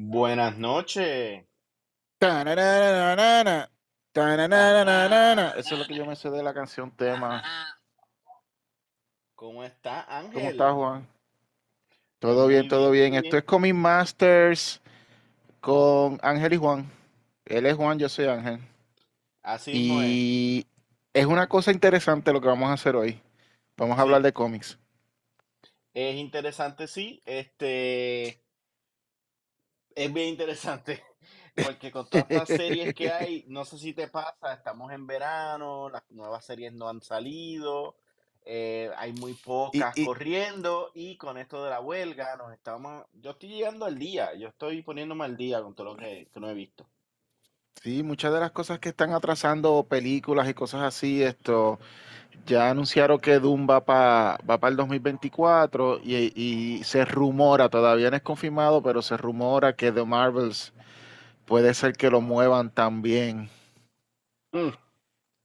Buenas noches. Tananana, tananana. Eso es lo que yo me sé de la canción tema. ¿Cómo está Ángel? ¿Cómo estás, Juan? Todo bien, todo bien, Esto es Comic Masters con Ángel y Juan. Él es Juan, yo soy Ángel. Así es. Y es una cosa interesante lo que vamos a hacer hoy. Vamos a hablar de cómics. es interesante, sí. Este es bien interesante. Porque con todas estas series que hay, no sé si te pasa, estamos en verano, las nuevas series no han salido, eh, hay muy Y, pocas y corriendo y con esto de la huelga nos estamos, yo estoy llegando al día, yo estoy poniéndome al día con todo lo que, que no he visto. sí, muchas de las cosas que están atrasando películas y cosas así, esto, ya anunciaron que Doom va para va el 2024 y, y se rumora, todavía no es confirmado, pero se rumora que The Marvels puede ser que lo muevan también. Mm,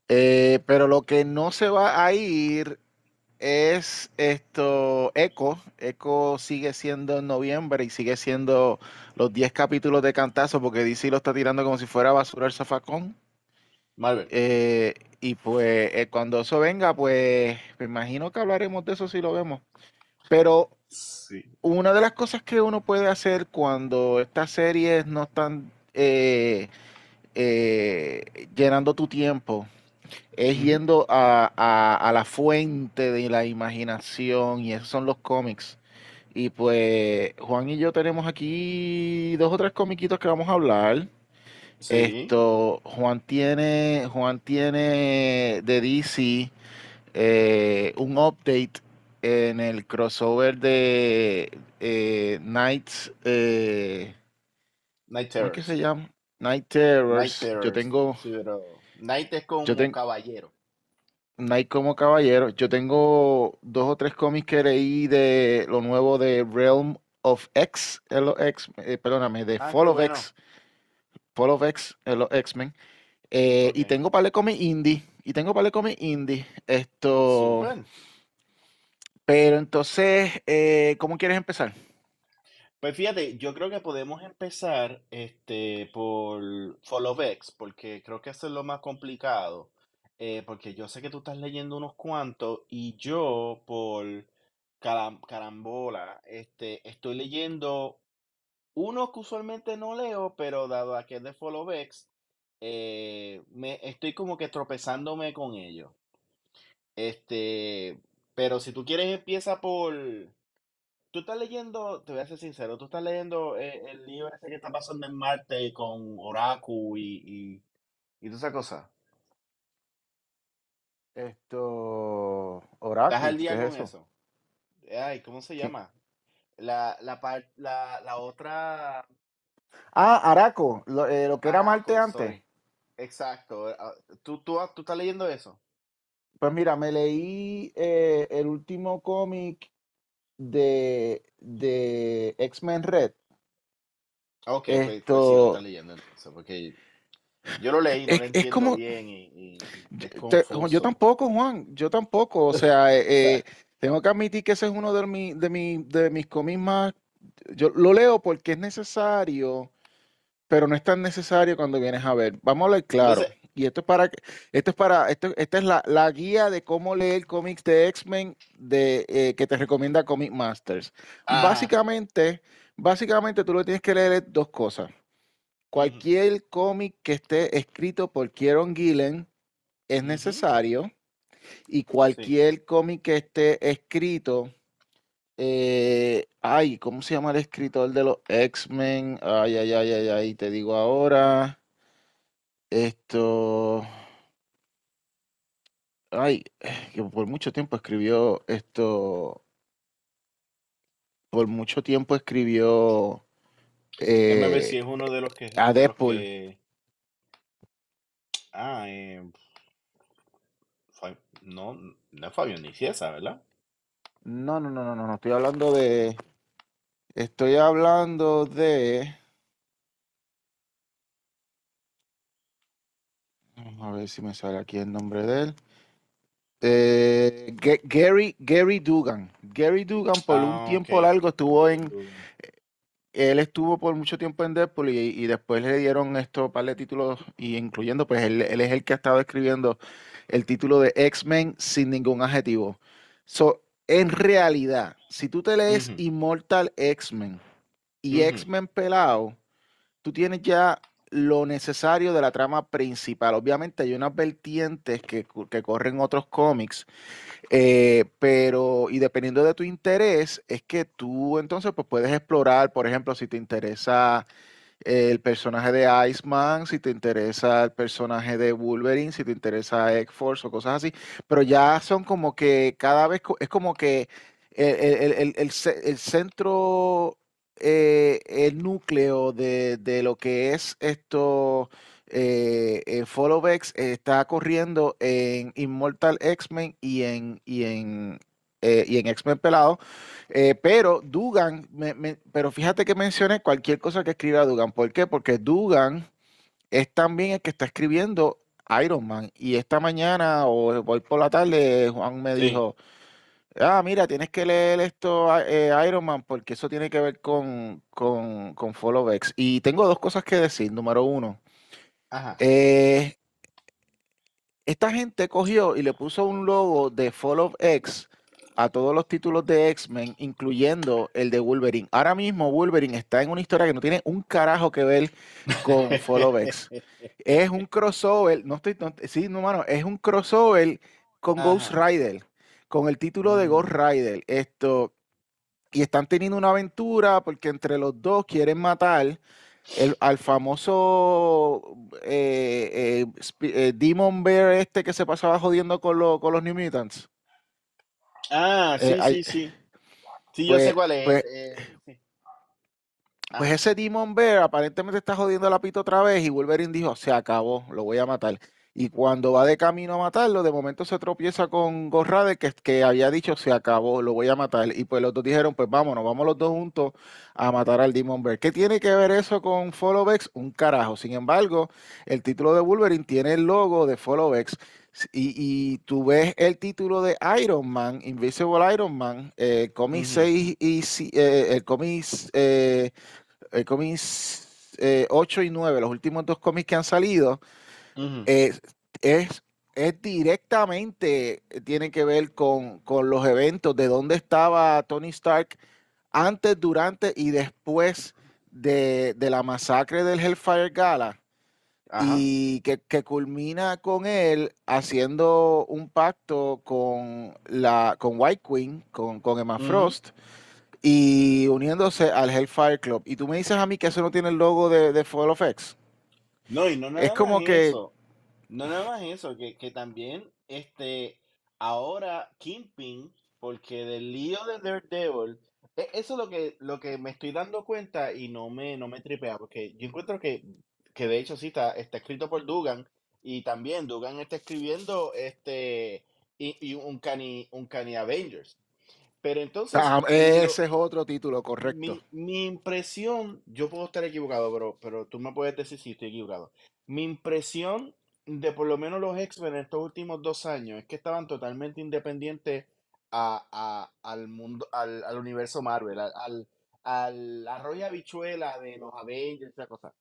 Eh, pero lo que no se va a ir es esto, Echo. Echo sigue siendo en noviembre y sigue siendo los 10 capítulos de cantazo porque DC lo está tirando como si fuera basura el zafacón. Marvel. Eh, y pues eh, cuando eso venga, pues me imagino que hablaremos de eso si lo vemos. Pero Sí. una de las cosas que uno puede hacer cuando estas series no están eh, llenando tu tiempo es yendo a, a- a la fuente de la imaginación y esos son los cómics. Y pues Juan y yo tenemos aquí dos o tres comiquitos que vamos a hablar. Sí. Esto, Juan tiene, Juan tiene de DC eh, un update en el crossover de eh, Nights, eh, Night ¿cómo es que se llama? Night. Yo tengo, Sí, pero Night es como tengo caballero. Night como caballero. Yo tengo dos o tres cómics que leí de lo nuevo de Realm of X, X, eh, perdóname, de Ah, Fall qué of bueno. X, Fall of X, eh, los X-Men. Eh, y tengo par de cómics indie. Y tengo par de cómics indie. Esto. Súper. Pero entonces, eh, ¿cómo quieres empezar? Pues fíjate, yo creo que podemos empezar este, por Fall of X, porque creo que eso es lo más complicado. eh, porque yo sé que tú estás leyendo unos cuantos y yo por caram- carambola este, estoy leyendo unos que usualmente no leo, pero dado a que es de X, eh, me, estoy como que tropezándome con ellos. Este, pero si tú quieres empieza por... Tú estás leyendo, te voy a ser sincero, tú estás leyendo eh, el libro ese que está pasando en Marte con Oraku y, y, y toda esa cosa. Esto. ¿Estás Oracle, al ¿qué día es con eso? eso? Ay, ¿cómo se llama? La, la, la, la otra... Ah, Araco, lo, eh, lo que era Marte antes. sorry. Exacto. eh, ah, ¿Tú, tú, tú estás leyendo eso? Pues mira, me leí eh, el último cómic de, de X-Men Red. Ok, pues, pues sí lo Esto. estás leyendo entonces, porque yo lo leí, no Es, lo es entiendo como. bien y, y Yo, te- tampoco, Juan, yo tampoco. O sea, eh, tengo que admitir que ese es uno de, mi, de, mi, de mis cómics más. Yo lo leo porque es necesario, pero no es tan necesario cuando vienes a ver. Vamos a hablar claro. Entonces, Y esto es para, que- esto es para, esto, esta es la, la guía de cómo leer cómics de X-Men de, eh, que te recomienda Comic Masters. ajá. Básicamente, básicamente tú lo tienes que leer dos cosas. Cualquier cómic que esté escrito por Kieron Gillen es necesario y Sí. cualquier cómic que esté escrito, eh, ay, ¿cómo se llama el escritor de los X-Men? Ay, ay, ay, ay, ay, te digo ahora, esto, ay, que por mucho tiempo escribió esto, por mucho tiempo escribió Déjame ver si eh, es uno de los que, a de los Deadpool. que, ah, eh, no, no es Fabián Nicieza, ¿verdad? No, no, no, no, no, no, estoy hablando de, estoy hablando de, vamos a ver si me sale aquí el nombre de él. Eh, Ga- Gary, Gary Dugan. Gary Dugan por un Ah, tiempo largo estuvo en, Dugan. él estuvo por mucho tiempo en Deadpool y, y después le dieron estos par de títulos, y incluyendo, pues él, él es el que ha estado escribiendo el título de X-Men sin ningún adjetivo. So, en realidad, si tú te lees Immortal X-Men y X-Men pelado, tú tienes ya lo necesario de la trama principal. Obviamente hay unas vertientes que, que corren otros cómics, eh, pero y dependiendo de tu interés, es que tú entonces pues puedes explorar, por ejemplo, si te interesa el personaje de Iceman, si te interesa el personaje de Wolverine, si te interesa X-Force o cosas así, pero ya son como que cada vez es como que el, el- el- el ce- el centro, eh, el núcleo de, de lo que es esto, eh, eh, está corriendo en Immortal X-Men y en, y en, eh, y en X-Men Pelado. Eh, pero Dugan, me- me- pero fíjate que mencioné cualquier cosa que escriba Dugan. ¿Por qué? Porque Dugan es también el que está escribiendo Iron Man. Y esta mañana o hoy por la tarde, Juan me Sí, dijo, ah, mira, tienes que leer esto, eh, Iron Man, porque eso tiene que ver con, con, con Followbacks. Y tengo dos cosas que decir. Número uno, ajá. eh, esta gente cogió y le puso un logo de Fall of X a todos los títulos de X-Men, incluyendo el de Wolverine. Ahora mismo Wolverine está en una historia que no tiene un carajo que ver con Fall of X. Es un crossover, no estoy, no- sí, no, mano, es un crossover con Ghost. Rider, con el título de Ghost Mm, Rider. Esto, y están teniendo una aventura porque entre los dos quieren matar el, al famoso eh, eh, eh, Demon Bear este que se pasaba jodiendo con, lo- con los New Mutants. Ah, Eh, sí, hay- sí, sí. Sí, yo sé pues, cuál es. pues, eh, sí. pues ese Demon Bear aparentemente está jodiendo a la pita otra vez y Wolverine dijo, se acabó, lo voy a matar. Y cuando va de camino a matarlo, de momento se tropieza con Ghost Rider que, que había dicho, se acabó, lo voy a matar. Y pues los dos dijeron, pues vámonos, vamos los dos juntos a matar al Demon Bear. ¿Qué tiene que ver eso con Followbacks? Un carajo. Sin embargo, el título de Wolverine tiene el logo de Followbacks. Y, y tú ves el título de Iron Man, Invisible Iron Man, eh, cómic Ujú, 6 y eh, el cómic eh, el cómic eh, 8 y 9, los últimos dos cómics que han salido, eh, es, es directamente, eh, tiene que ver con, con los eventos de dónde estaba Tony Stark antes, durante y después de, de la masacre del Hellfire Gala Ajá. y que, que culmina con él haciendo un pacto con la con White Queen, con, con Emma ujú. Frost y uniéndose al Hellfire Club. Y tú me dices a mí que eso no tiene el logo de, de Fall of X. No, y no Es nada más como que, eso. No nada más eso, que, que también este ahora Kingpin, porque del lío de Daredevil, e- eso es lo que, lo que me estoy dando cuenta y no me, no me tripea, porque yo encuentro que, que de hecho sí está, está escrito por Dugan, y también Dugan está escribiendo este y, y un Cani, un Cani Avengers. Pero entonces, ah, lo, ese es otro título, correcto. mi, mi impresión, yo puedo estar equivocado, pero, pero tú me puedes decir si estoy equivocado. Mi impresión de por lo menos los X-Men en estos últimos dos años es que estaban totalmente independientes a, a- al mundo, al, al universo Marvel, al, al, arroyo y habichuela de los Avengers, esa cosa.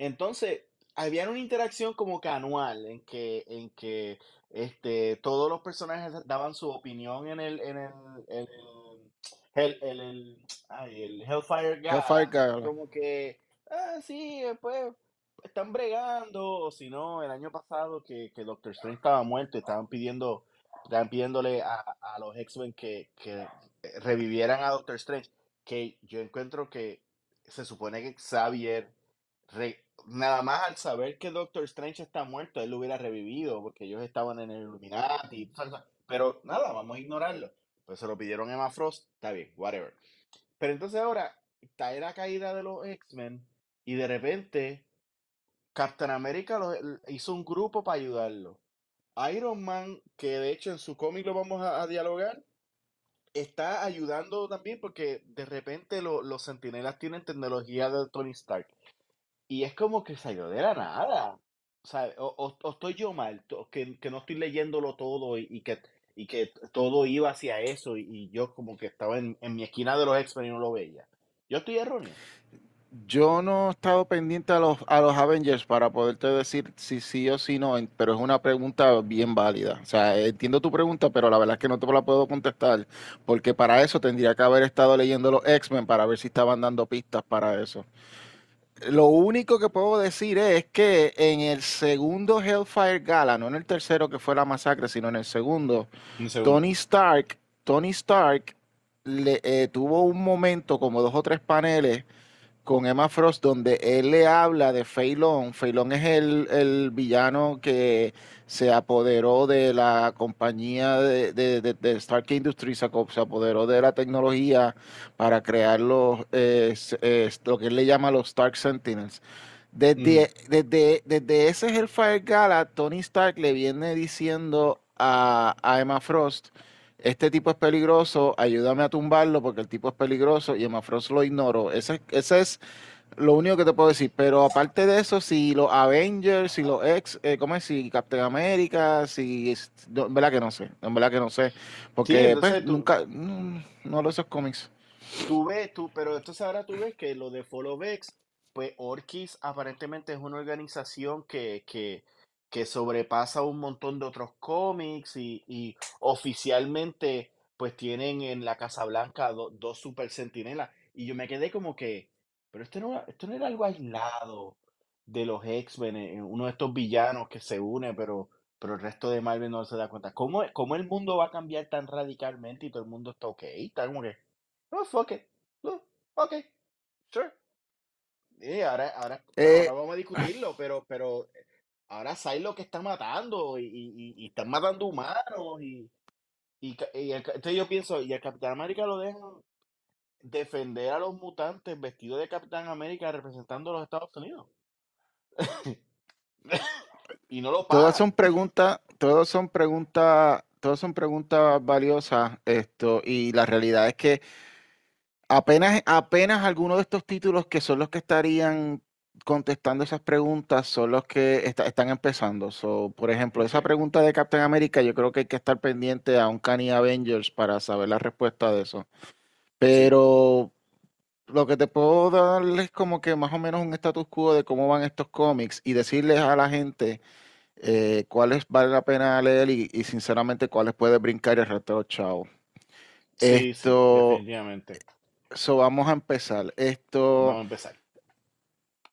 Entonces, había una interacción como que anual en que, en que este, todos los personajes daban su opinión en el, en el, en el, el- el- el- ay, el Hellfire Hellfire Gala. Gala. Como que, ah, sí, pues están bregando, o si no, el año pasado que, que Doctor Strange estaba muerto estaban pidiendo, estaban pidiéndole a, a los X-Men que, que revivieran a Doctor Strange, que yo encuentro que se supone que Xavier re- nada más al saber que Doctor Strange está muerto, él lo hubiera revivido porque ellos estaban en el Illuminati. Pero nada, vamos a ignorarlo. Pues se lo pidieron Emma Frost, está bien, whatever. Pero entonces ahora está la caída de los X-Men y de repente Captain America hizo un grupo para ayudarlo. Iron Man, que de hecho en su cómic lo vamos a, dialogar, está ayudando también porque de repente lo- los sentinelas tienen tecnología de Tony Stark. Y es como que salió de la nada. O sea, o, estoy yo mal, que, que no estoy leyéndolo todo y, que, y que todo iba hacia eso y, y yo como que estaba en, en mi esquina de los X-Men y no lo veía. Yo estoy erróneo. Yo no he estado pendiente a los, a los Avengers para poderte decir si sí o si no, pero es una pregunta bien válida. O sea, entiendo tu pregunta, pero la verdad es que no te la puedo contestar, porque para eso tendría que haber estado leyendo los X-Men para ver si estaban dando pistas para eso. Lo único que puedo decir es que en el segundo Hellfire Gala, no en el tercero que fue la masacre, sino en el segundo, Tony Stark, Tony Stark le, eh, tuvo un momento, como dos o tres paneles, con Emma Frost, donde él le habla de Feilón. Feilón es el, villano que se apoderó de la compañía de, Stark Industries, se, apoderó de la tecnología para crear los, eh, lo que él le llama los Stark Sentinels. Desde, mm. desde, desde ese Hellfire Gala, Tony Stark le viene diciendo a, a Emma Frost, este tipo es peligroso, ayúdame a tumbarlo porque el tipo es peligroso y Emma Frost lo ignoro. Ese, ese es lo único que te puedo decir. Pero aparte de eso, si los Avengers, si los ex, eh, ¿cómo es? Si Captain America, si. en verdad que no sé, en verdad que no sé. Porque pues, nunca. No, no lo esos cómics. Tú ves, tú, pero entonces ahora tú ves que lo de Follow Vex, pues Orkis aparentemente es una organización que, que que sobrepasa un montón de otros cómics y, oficialmente pues tienen en la Casa Blanca dos super sentinelas. Y yo me quedé como que, pero esto no, esto no era algo aislado de los X-Men, eh, uno de estos villanos que se une, pero, pero el resto de Marvel no se da cuenta. ¿Cómo, ¿Cómo el mundo va a cambiar tan radicalmente y todo el mundo está ok? Está como que, oh, fuck it. Oh, ok, sure. ahora, ahora, eh, ahora vamos a discutirlo, pero, pero ahora lo que está matando y, y, están matando humanos y, y, entonces yo pienso, y el Capitán América lo dejan defender a los mutantes vestido de Capitán América representando a los Estados Unidos. y no lo Todas son preguntas, todas son preguntas, todas son preguntas valiosas, esto, y la realidad es que apenas, apenas algunos de estos títulos que son los que estarían contestando esas preguntas son los que están empezando. por ejemplo, esa pregunta de Captain America, yo creo que hay que estar pendiente a un Canny Avengers para saber la respuesta de eso. Pero lo que te puedo darles como que más o menos un status quo de cómo van estos cómics y decirles a la gente eh, cuáles vale la pena leer y, sinceramente cuáles puede brincar y el resto chao. Esto, definitivamente. So, vamos a empezar. Esto, vamos a empezar.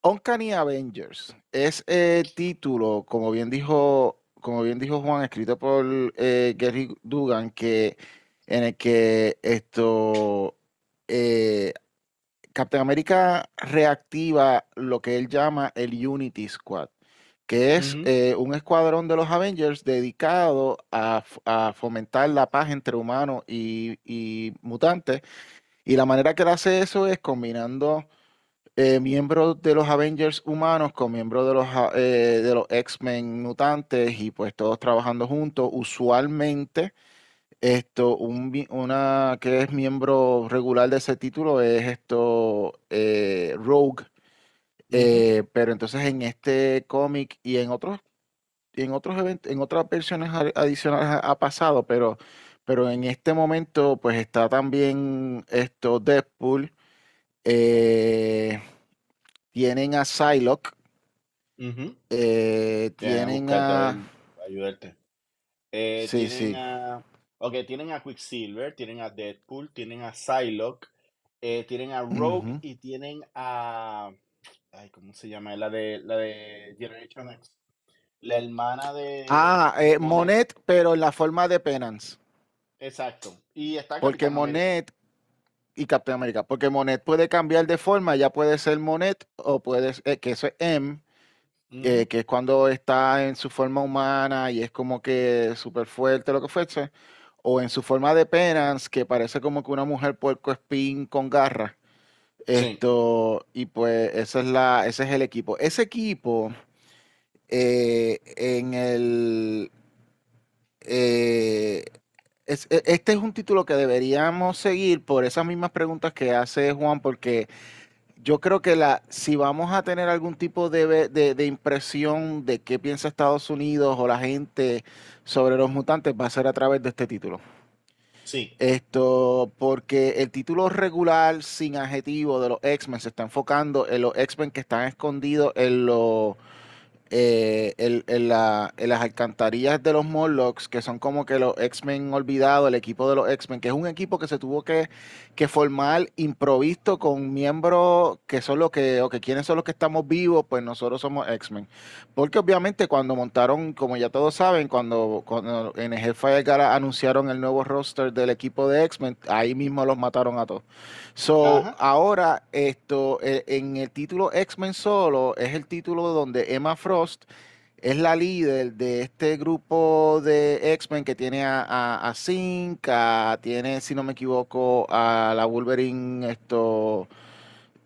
Uncanny Avengers es el título, como bien dijo, como bien dijo Juan, escrito por eh, Gary Dugan, que en el que esto eh, Captain America reactiva lo que él llama el Unity Squad, que es eh, un escuadrón de los Avengers dedicado a, fomentar la paz entre humanos y, y mutantes. Y la manera que él hace eso es combinando eh, miembros de los Avengers humanos con miembros de los, eh, de los X-Men mutantes y pues todos trabajando juntos. Usualmente, esto, una que es miembro regular de ese título es esto, eh, Rogue. pero entonces en este cómic y en otros, en otros eventos, en otras versiones adicionales ha, pasado, pero, pero en este momento pues está también esto Deadpool. Eh, tienen a Psylocke. Eh, tienen a. Ayudarte. Eh, sí, sí. Ok, tienen a Quicksilver, tienen a Deadpool, tienen a Psylocke, tienen a Rogue y tienen a. Ay, ¿cómo se llama? La de, la de Generation X. La hermana de. Ah, Monet, pero en la forma de Penance. Exacto. Y está Porque Monet, y Captain America, porque Monet puede cambiar de forma, ya puede ser Monet o puede ser, eh, que eso es M, eh, que es cuando está en su forma humana y es como que súper fuerte, lo que fuese, o en su forma de Penance, que parece como que una mujer puerco espín con garras. Esto, y pues esa es la, ese es el equipo. Ese equipo, eh, en el e, este es un título que deberíamos seguir por esas mismas preguntas que hace Juan, porque yo creo que la, si vamos a tener algún tipo de, impresión de qué piensa Estados Unidos o la gente sobre los mutantes, va a ser a través de este título. Sí. Esto, porque el título regular sin adjetivo de los X-Men se está enfocando en los X-Men que están escondidos en los eh, el- en, la- en las alcantarillas de los Morlocks, que son como que los X-Men olvidados, el equipo de los X-Men, que es un equipo que se tuvo que, que formar improvisto con miembros que son los que, o que quiénes son los que estamos vivos, pues nosotros somos X-Men. Porque obviamente cuando montaron, como ya todos saben, cuando, cuando en el Hellfire Gala anunciaron el nuevo roster del equipo de X-Men, ahí mismo los mataron a todos. So, Ajá. ahora, esto, eh, en el título X-Men solo, es el título donde Emma Frost es la líder de este grupo de X-Men que tiene a, a, a tiene, si no me equivoco, a la Wolverine, esto,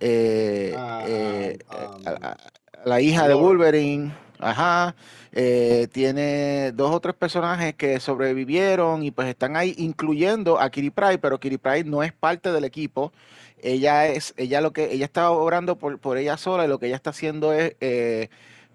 eh, Ah, eh, um, a- la hija de. Wolverine, ajá, eh, tiene dos o tres personajes que sobrevivieron y pues están ahí, incluyendo a Kitty Pryde, pero Kitty Pryde no es parte del equipo. Ella es, ella lo que, ella está obrando por, por ella sola y lo que ella está haciendo es eh,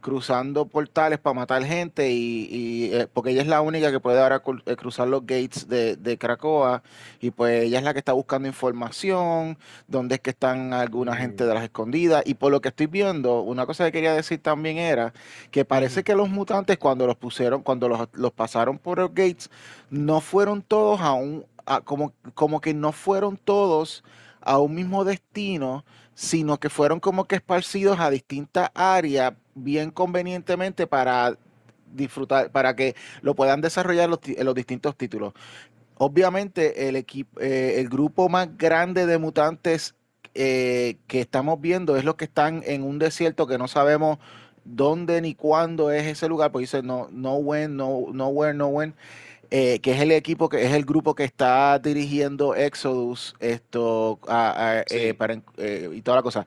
cruzando portales para matar gente y, y, eh, porque ella es la única que puede ahora eh, cruzar los gates de, de Krakoa y pues ella es la que está buscando información, dónde es que están alguna gente de las escondidas. Y por lo que estoy viendo, una cosa que quería decir también era que parece que los mutantes cuando los pusieron, cuando los, los pasaron por los gates, no fueron todos a un, a- como, como que no fueron todos a un mismo destino, sino que fueron como que esparcidos a distintas áreas bien convenientemente para disfrutar, para que lo puedan desarrollar los, ti- los distintos títulos. Obviamente, el equipo, el grupo más grande de mutantes eh, que estamos viendo es los que están en un desierto que no sabemos dónde ni cuándo es ese lugar, pues dice no, no when, no, nowhere, no when, eh, que es el equipo que es el grupo que está dirigiendo Exodus, esto, a- a, eh, para, eh, y toda la cosa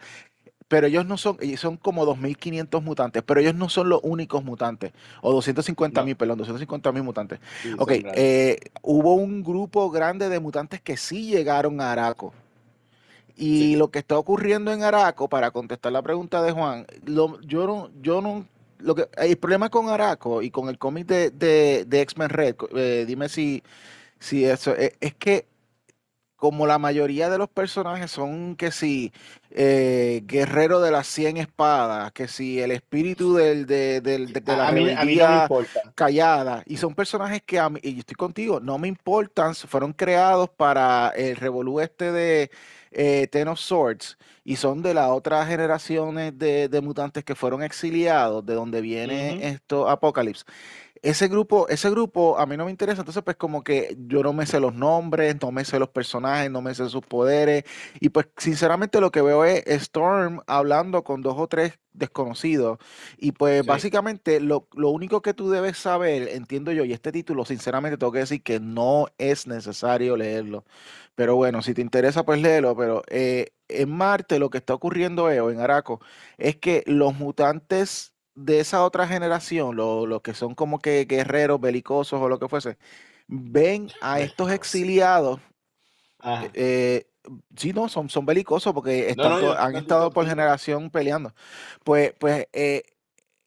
pero ellos no son, son como 2.500 mutantes, pero ellos no son los únicos mutantes, o 250.000, No, perdón, 250.000 mutantes. sí, Ok, hubo un grupo grande de mutantes que sí llegaron a Araco. Y Sí. lo que está ocurriendo en Araco, para contestar la pregunta de Juan, lo- yo no, yo no, lo que, el problema con Araco y con el cómic de, de, de X-Men Red, eh, dime si, si eso, es, es que como la mayoría de los personajes son que si eh, guerrero de las 100 espadas, que si el espíritu del, de, del- de, de la mí, no callada, y son personajes que a mí, y yo estoy contigo, no me importan, fueron creados para el revolú este de eh, Ten of Swords, y son de las otras generaciones de, de mutantes que fueron exiliados, de donde viene Ujú, esto Apocalypse. Ese grupo, ese grupo a mí no me interesa, entonces pues como que yo no me sé los nombres, no me sé los personajes, no me sé sus poderes y pues sinceramente lo que veo es Storm hablando con dos o tres desconocidos y pues Sí. básicamente lo, lo único que tú debes saber, entiendo yo, y este título sinceramente tengo que decir que no es necesario leerlo, pero bueno, si te interesa pues léelo, pero eh, en Marte lo que está ocurriendo es, o en Araco, es que los mutantes de esa otra generación, lo- los que son como que guerreros belicosos o lo que fuese, ven a estos Belicoso. exiliados, Ajá. eh, sí, no, son, son belicosos porque están no, han estado por generación peleando. Pues, pues eh,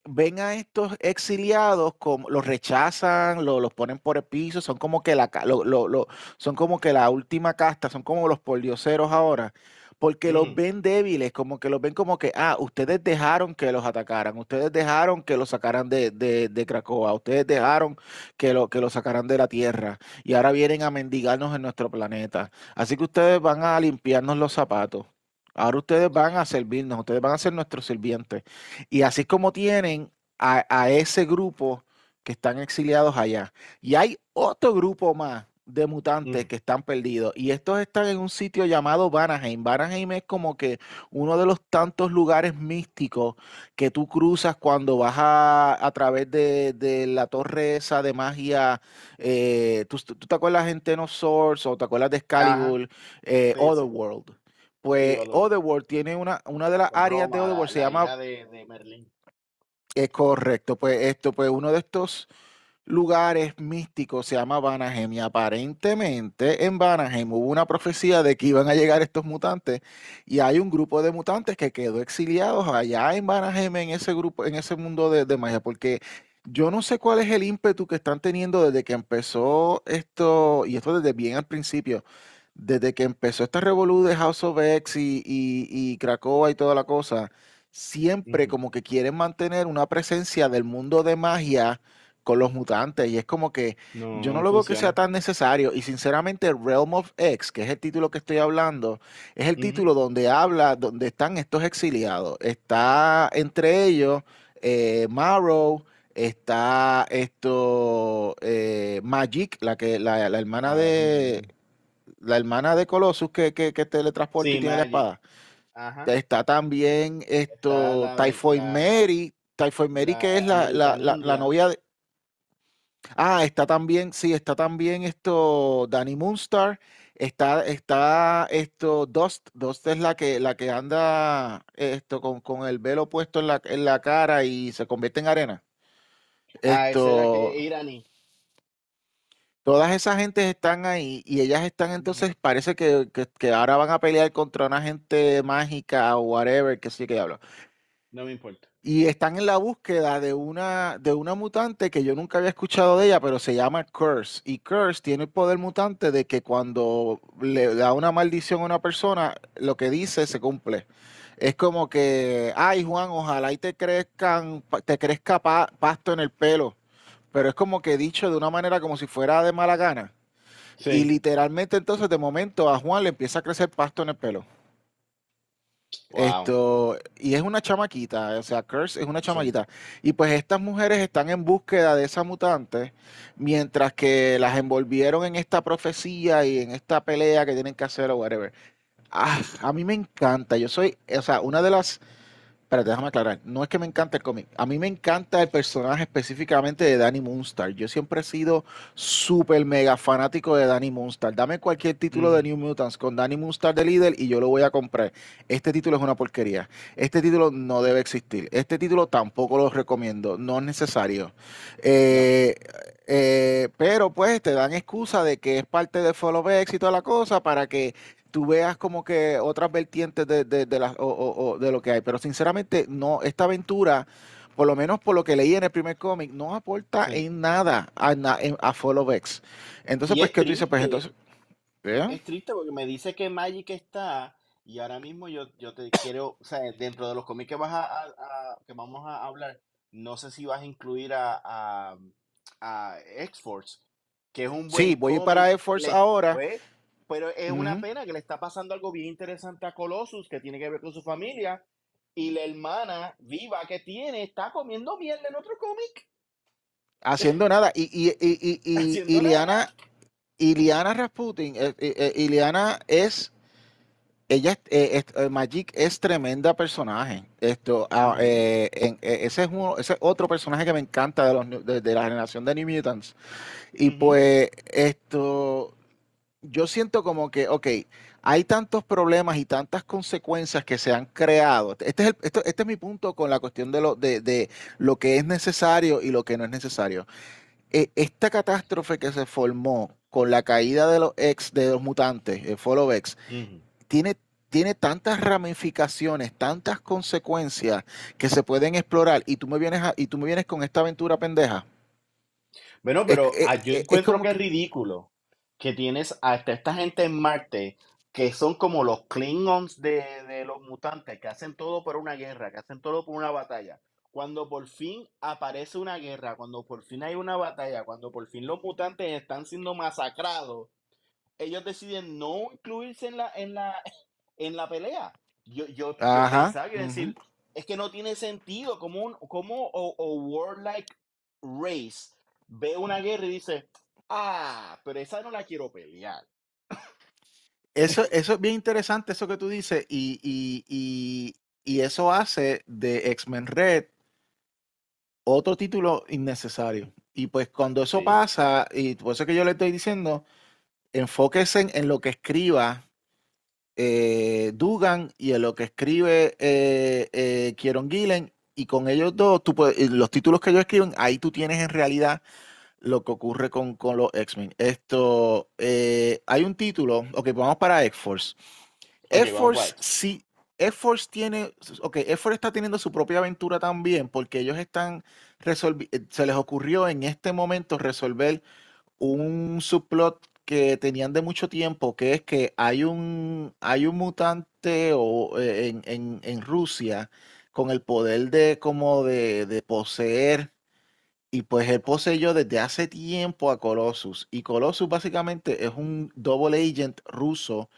ven a estos exiliados, como, los rechazan, lo- los ponen por el piso, son como que la, lo- lo- lo- son como que la última casta, son como los pordioseros ahora, porque los ven débiles, como que los ven como que, ah, ustedes dejaron que los atacaran, ustedes dejaron que los sacaran de, de, de Krakoa, ustedes dejaron que lo, que los sacaran de la tierra, y ahora vienen a mendigarnos en nuestro planeta. Así que ustedes van a limpiarnos los zapatos. Ahora ustedes van a servirnos, ustedes van a ser nuestros sirvientes. Y así es como tienen a, a ese grupo que están exiliados allá. Y hay otro grupo más de mutantes mm, que están perdidos. Y estos están en un sitio llamado Vanaheim. Vanaheim es como que uno de los tantos lugares místicos que tú cruzas cuando vas a, a través de, de la torre esa de magia. eh, ¿tú, tú te acuerdas en Ten of Swords o te acuerdas de. Excalibur? Eh, Sí, sí. Otherworld. Sí, Pues Otherworld. Otherworld tiene una, una de las áreas de Otherworld, se la llama de, de Merlín. es correcto, pues esto, pues uno de estos lugares místicos se llama Vanaheim y aparentemente en Vanaheim hubo una profecía de que iban a llegar estos mutantes y hay un grupo de mutantes que quedó exiliados allá en Vanaheim en ese grupo, en ese mundo de, de magia, porque Yo no sé cuál es el ímpetu que están teniendo desde que empezó esto, y esto desde bien al principio, desde que empezó esta revolú de House of X y, y, y Krakoa y toda la cosa, siempre como que quieren mantener una presencia del mundo de magia con los mutantes, y es como que No, yo no lo veo que sea tan necesario, y sinceramente Realm of X, que es el título que estoy hablando, es el título donde habla, donde están estos exiliados. Está entre ellos eh, Marrow, está esto eh, Magic, la que la, la hermana de la hermana de Colossus que, que, que teletransporta y tiene la espada. Ajá. Está también esto Typhoid Mary, Typhoid Mary que es la la, la, novia de... Ah, está también, sí, está también esto Danny Moonstar. Está, está esto, Dust, Dust es la que, la que anda esto con, con el velo puesto en la, en la cara y se convierte en arena. Ah, esa es Esto, iraní. todas esas gentes están ahí y ellas están entonces, parece que, que, que ahora van a pelear contra una gente mágica o whatever, que sí que hablo. No me importa. Y están en la búsqueda de una, de una mutante que yo nunca había escuchado de ella, pero se llama Curse. Y Curse tiene el poder mutante de que cuando le da una maldición a una persona, lo que dice se cumple. Es como que, ay Juan, ojalá y te crezcan, te crezca pa- pasto en el pelo. Pero es como que dicho de una manera como si fuera de mala gana. Y literalmente entonces de momento a Juan le empieza a crecer pasto en el pelo. Wow. Esto, y es una chamaquita, o sea, Curse es una Sí. chamaquita. Y pues estas mujeres están en búsqueda de esa mutante, mientras que las envolvieron en esta profecía y en esta pelea que tienen que hacer o whatever. Ah, a mí me encanta, yo soy, o sea, una de las Espérate, déjame aclarar. No es que me encante el cómic. A mí me encanta el personaje específicamente de Danny Moonstar. Yo siempre he sido súper mega fanático de Danny Moonstar. Dame cualquier título de Ujú. New Mutants con Danny Moonstar de líder y yo lo voy a comprar. Este título es una porquería. Este título no debe existir. Este título tampoco lo recomiendo. No es necesario. Eh, eh, pero pues te dan excusa de que es parte de Follow X y toda la cosa para que tú veas como que otras vertientes de, de, de, la- o- o- o de lo que hay. Pero sinceramente, no, esta aventura, por lo menos por lo que leí en el primer cómic, no aporta Sí. en nada a, a Follow X. Entonces, Y pues, es ¿qué tú dices? Pues triste. entonces, ¿eh? Es triste porque me dice que Magic está y ahora mismo yo, yo te quiero, o sea, dentro de los cómics que vas a, a- a- que vamos a hablar, no sé si vas a incluir a, a, X-Force, que es un Sí, buen voy a ir para cómic, Air Force le, ahora. Pero es una pena que le está pasando algo bien interesante a Colossus que tiene que ver con su familia y la hermana viva que tiene está comiendo mierda en otro cómic, Haciendo nada. Y, y, y, y. Iliana, Iliana Rasputin, eh, eh, eh, Iliana es ella, eh, es- eh, Magic es tremenda personaje. Esto, ah, eh, ese es uno, ese es otro personaje que me encanta de, los, de, de la generación de New Mutants. Y pues, esto, yo siento como que, ok, hay tantos problemas y tantas consecuencias que se han creado. Este es, el- esto- este es mi punto con la cuestión de lo, de, de lo que es necesario y lo que no es necesario. Eh, esta catástrofe que se formó con la caída de los ex, de los mutantes, el Follow X, tiene, tiene tantas ramificaciones, tantas consecuencias que se pueden explorar y tú me vienes a- y tú me vienes con esta aventura pendeja. Bueno, pero es- ah, yo es- es encuentro como que es ridículo que tienes hasta esta gente en Marte que son como los Klingons de, de los mutantes, que hacen todo por una guerra, que hacen todo por una batalla. Cuando por fin aparece una guerra, cuando por fin hay una batalla, cuando por fin los mutantes están siendo masacrados, ellos deciden no incluirse en la, en la, en la pelea. Yo, yo, yo ajá, pensaba, yo ujú. decir, es que no tiene sentido como un, como o, o warlike race ve una guerra y dice, ah, pero esa no la quiero pelear. Eso, eso es bien interesante, eso que tú dices, y, y, y, y eso hace de X-Men Red otro título innecesario. Y pues cuando eso Sí. pasa, y por eso que yo le estoy diciendo, enfóquese en, en lo que escriba eh, Dugan y en lo que escribe eh, eh, Kieron Gillen, y con ellos dos, tú puedes, los títulos que ellos escriben, ahí tú tienes en realidad lo que ocurre con, con los X-Men. Esto, eh, hay un título, ok, vamos para X-Force. X-Force sí, X-Force tiene, ok, X-Force está teniendo su propia aventura también, porque ellos están se les ocurrió en este momento resolver un subplot que tenían de mucho tiempo, que es que hay un, hay un mutante o, en, en, en Rusia con el poder de como de, de poseer y pues él poseyó desde hace tiempo a Colossus. Y Colossus básicamente es un double agent ruso,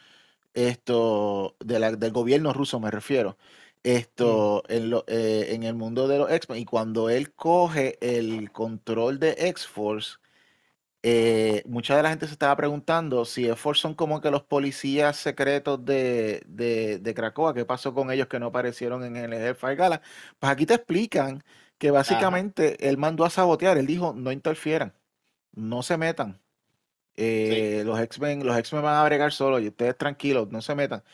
esto, de la, del gobierno ruso me refiero, esto, en, lo, eh, en el mundo de los X-Men. Y cuando él coge el control de X-Force, eh, mucha de la gente se estaba preguntando si X-Force son como que los policías secretos de, de, de Krakoa, ¿qué pasó con ellos que no aparecieron en el Hellfire Gala? Pues aquí te explican que básicamente él mandó a sabotear, él dijo, no interfieran, no se metan. Eh, los X-Men los X-Men van a bregar solo y ustedes tranquilos, no se metan.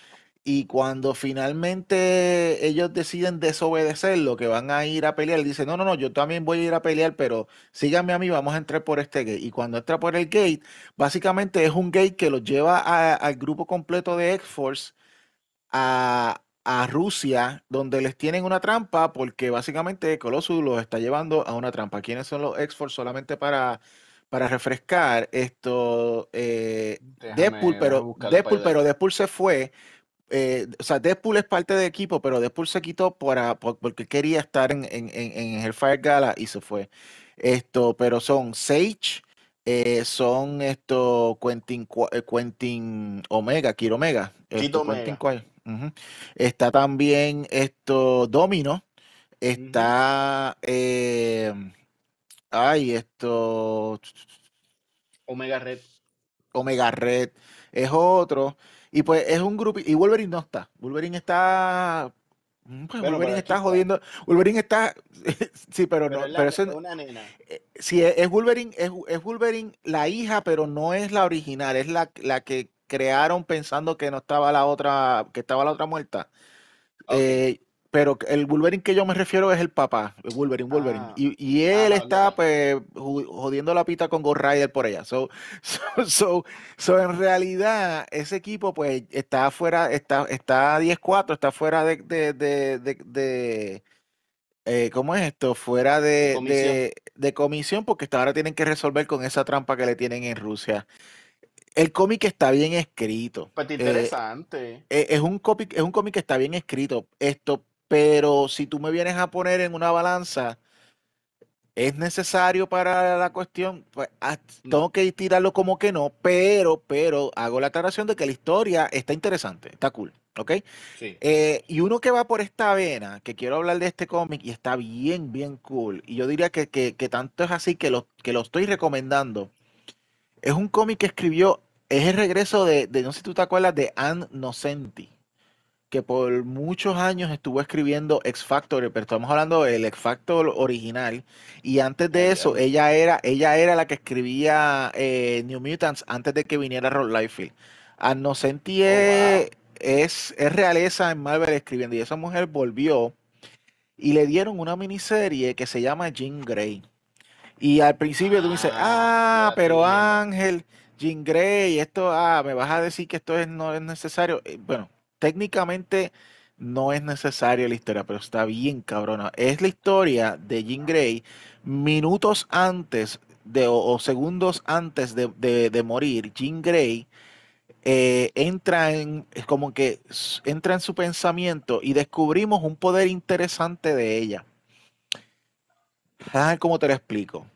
Y cuando finalmente ellos deciden desobedecerlo, que van a ir a pelear, dice, no, no, no, yo también voy a ir a pelear, pero síganme a mí, vamos a entrar por este gate. Y cuando entra por el gate, básicamente es un gate que los lleva al grupo completo de X-Force a, a Rusia, donde les tienen una trampa, porque básicamente Colossus los está llevando a una trampa. ¿Quiénes son los X-Force? Solamente para, para refrescar esto, eh, Deadpool, pero Deadpool, pero Deadpool se fue. Eh, o sea, Deadpool es parte del equipo, pero Deadpool se quitó para, porque quería estar en, en, en Hellfire Gala y se fue. Esto, pero son Sage, eh, son esto Quentin, Quentin Omega, Kiro Omega. Esto, Omega. Está también esto Domino. Está. Eh, ay, esto. Omega Red. Omega Red. Es otro. Y pues es un grupo. Y Wolverine no está. Wolverine está. Mm, pues Wolverine está jodiendo. Wolverine está. sí, pero, no. pero es una nena. Eh, sí, es, Wolverine. Es, es, Wolverine la hija, pero no es la original. Es la, la que crearon pensando que no estaba la otra, que estaba la otra muerta. Eh, pero el Wolverine que yo me refiero es el papá, el Wolverine, Wolverine. Ah. y, ah, él está pues jodiendo la pita con Ghost Rider por allá. So, so, so, en realidad ese equipo pues está fuera, está, está 10-4, está fuera de, de, de, de eh, ¿cómo es esto? Fuera de comisión. de, comisión porque hasta ahora tienen que resolver con esa trampa que le tienen en Rusia. El cómic está bien escrito. Pues interesante. Eh, es un cómic, es un cómic que está bien escrito. Esto, pero si tú me vienes a poner en una balanza, es necesario para la cuestión, pues ah, tengo que tirarlo como que no, pero, pero hago la aclaración de que la historia está interesante, está cool, ¿ok? Sí. Eh, y uno que va por esta vena, que quiero hablar de este cómic y está bien, bien cool, y yo diría que, que, que tanto es así que lo, que lo estoy recomendando, es un cómic que escribió, es el regreso de, no sé si tú te acuerdas, de Anne Nocenti, que por muchos años estuvo escribiendo X Factor, pero estamos hablando del X Factor original. Y antes de eso, ella era, ella era la que escribía eh, New Mutants antes de que viniera Rod Liefeld. Anne Nocenti oh, es, es, es realeza en Marvel escribiendo, y esa mujer volvió y le dieron una miniserie que se llama Jean Grey. Y al principio tú dices, ah, ah pero Ángel, Jean Grey, esto, ah, me vas a decir que esto es, no es necesario. Eh, bueno, técnicamente no es necesario la historia, pero está bien cabrona. Es la historia de Jean Grey minutos antes de, o, segundos antes de, morir. Jean Grey eh, entra en, como que entra en su pensamiento y descubrimos un poder interesante de ella. Ah, ¿cómo te lo explico?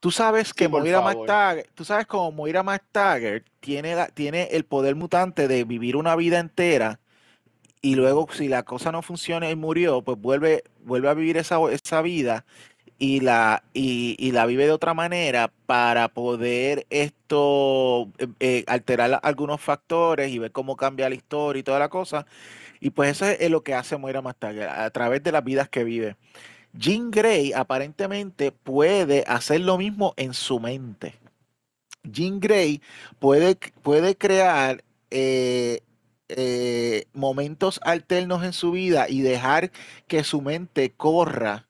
Tú sabes que Moira McTaggart, tú sabes cómo Moira McTaggart tiene, tiene el poder mutante de vivir una vida entera y luego si la cosa no funciona y murió, pues vuelve, vuelve a vivir esa, esa vida y la, y, la vive de otra manera para poder esto eh, eh, alterar algunos factores y ver cómo cambia la historia y toda la cosa. Y pues eso es lo que hace Moira McTaggart a través de las vidas que vive. Jean Grey aparentemente puede hacer lo mismo en su mente. Jean Grey puede, puede crear eh, eh, momentos alternos en su vida y dejar que su mente corra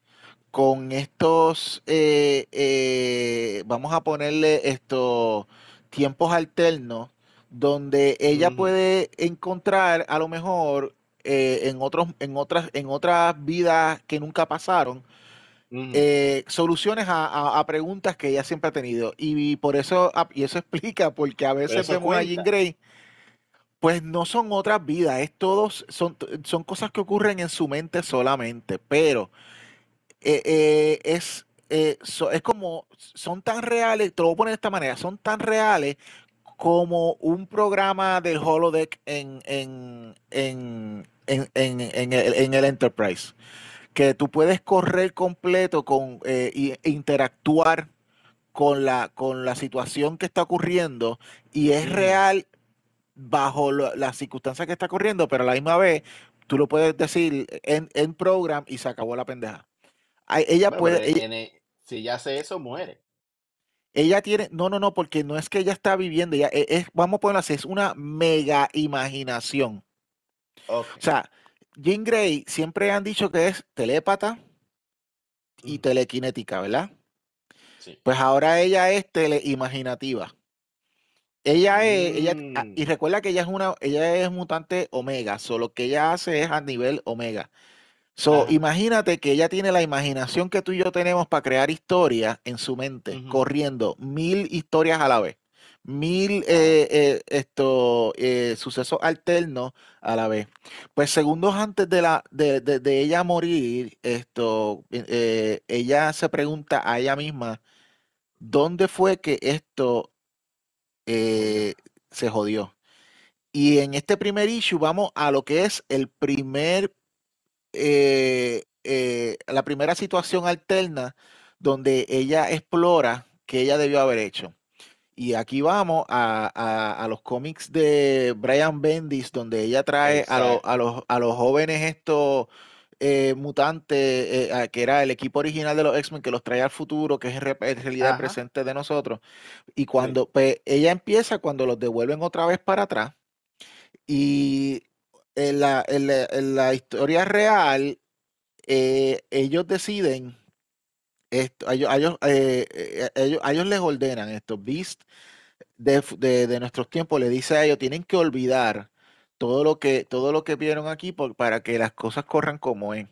con estos, eh, vamos a ponerle estos tiempos alternos, donde ella puede encontrar a lo mejor eh, en, otros, en, otras, en otras vidas que nunca pasaron, eh, soluciones a, preguntas que ella siempre ha tenido. Y, por eso, ah, y eso explica porque a veces vemos a Jean Grey, pues no son otras vidas, es todos, son, son cosas que ocurren en su mente solamente, pero eh, es, es como, son tan reales, te lo voy a poner de esta manera, son tan reales como un programa del holodeck en, en, en, en el Enterprise que tú puedes correr completo con e interactuar con la, con la situación que está ocurriendo y es real bajo las circunstancias que está ocurriendo, pero a la misma vez tú lo puedes decir en, en program y se acabó la pendeja. Ella puede. si ella hace eso, muere. Ella tiene, no, no, no, porque no es que ella está viviendo, ella e, es, vamos a ponerlo así, es una mega imaginación. O sea, Jean Grey siempre han dicho que es telépata y telequinética, ¿verdad? Sí. Pues ahora ella es teleimaginativa. Ella es, ella, ah, y mm. recuerda que ella es una, ella es mutante omega, solo que ella hace es a nivel omega. So, imagínate que ella tiene la imaginación que tú y yo tenemos para crear historias en su mente, corriendo mil historias a la vez mil eh, eh, esto, eh, sucesos alternos a la vez. Pues segundos antes de, la, de, de, ella morir, esto, ella se pregunta a ella misma, ¿dónde fue que esto se jodió? Y en este primer issue vamos a lo que es el primer, la primera situación alterna donde ella explora que ella debió haber hecho. Y aquí vamos a, los cómics de Brian Bendis, donde ella trae a, los, a los jóvenes estos eh, mutantes, eh, que era el equipo original de los X-Men, que los trae al futuro, que es en realidad el presente de nosotros. Y cuando pues, ella empieza, cuando los devuelven otra vez para atrás, y en la, en la, historia real, eh, ellos deciden esto, ellos, ellos, eh, eh, ellos, ellos, les ordenan esto. Beast de, de, nuestros tiempos le dice a ellos, tienen que olvidar todo lo que, todo lo que vieron aquí para que las cosas corran como es.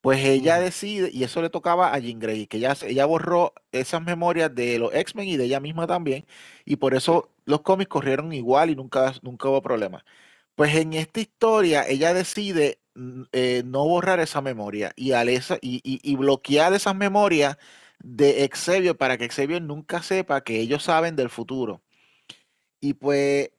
Pues ella decide, y eso le tocaba a Jean Grey, que ella, ella borró esas memorias de los X-Men y de ella misma también, y por eso los cómics corrieron igual y nunca, nunca hubo problema. Pues en esta historia ella decide eh, no borrar esa memoria y, y, bloquear esas memorias de Xavier para que Xavier nunca sepa que ellos saben del futuro. Y pues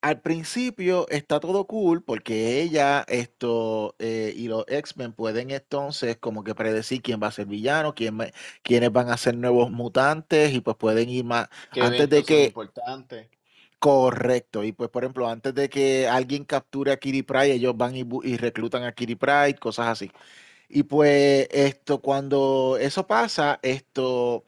al principio está todo cool porque ella esto eh, y los X-Men pueden entonces como que predecir quién va a ser villano, quién, quiénes van a ser nuevos mutantes y pues pueden ir más antes de que Correcto. Y pues, por ejemplo, antes de que alguien capture a Kitty Pride, ellos van y, reclutan a Kitty Pride, cosas así. Y pues, esto, cuando eso pasa, esto,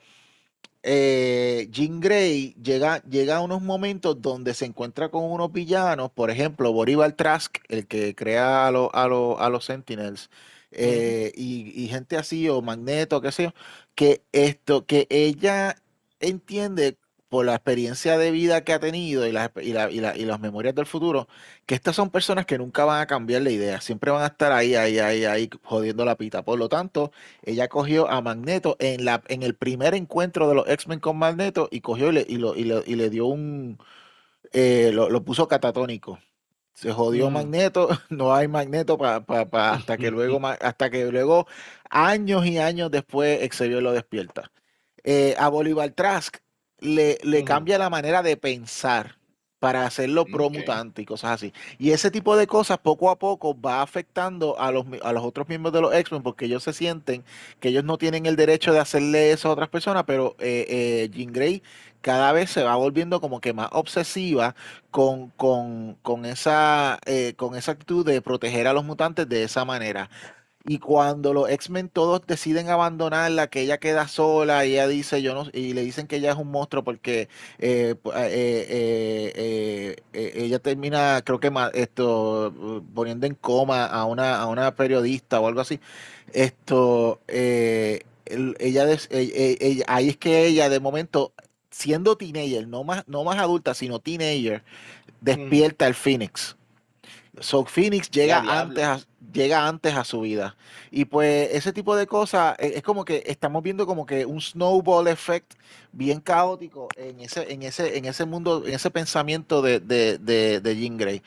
eh, Jean Grey llega, llega a unos momentos donde se encuentra con unos villanos, por ejemplo, Borival Trask, el que crea a, a, los Sentinels, eh, y, gente así, o Magneto, qué sé yo, que esto, que ella entiende por la experiencia de vida que ha tenido y, y, y, las memorias del futuro, que estas son personas que nunca van a cambiar la idea, siempre van a estar ahí, ahí, ahí, ahí, jodiendo la pita. Por lo tanto, ella cogió a Magneto en, la, en el primer encuentro de los X-Men con Magneto y cogió y le, y lo, y le, dio un, eh, lo, puso catatónico. Se jodió mm. Magneto, no hay Magneto para hasta que luego, hasta que luego, años y años después, Xavier lo despierta. Eh, a Bolívar Trask le, le cambia la manera de pensar para hacerlo pro-mutante y cosas así. Y ese tipo de cosas poco a poco va afectando a los, a los otros miembros de los X-Men porque ellos se sienten que ellos no tienen el derecho de hacerle eso a otras personas, pero eh, eh, Jean Grey cada vez se va volviendo como que más obsesiva con, con, con esa, eh, con esa actitud de proteger a los mutantes de esa manera. Y cuando los X-Men todos deciden abandonarla, que ella queda sola, y ella dice, yo no, y le dicen que ella es un monstruo porque eh, eh, eh, ella termina, creo que esto, poniendo en coma a una, a una periodista o algo así. Esto, ella, ahí es que ella de momento, siendo teenager, no más, no más adulta, sino teenager, despierta el Phoenix So Phoenix llega antes a, llega antes a su vida. Y pues ese tipo de cosas eh, es como que estamos viendo como que un snowball effect bien caótico en ese, en ese, en ese mundo, en ese pensamiento de, de, de, de Jean Grey.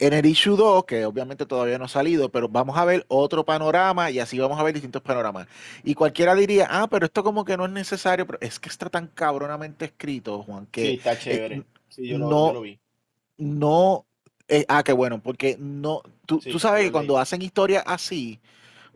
En el issue 2, que obviamente todavía no ha salido, pero vamos a ver otro panorama y así vamos a ver distintos panoramas. Y cualquiera diría, ah, pero esto como que no es necesario, pero es que está tan cabronamente escrito, Juan, Sí, que está eh, chévere. Sí, yo lo, yo no, lo vi. no, eh, ah, qué bueno, porque no, tú, tú Sí, sabes que cuando hacen historias así,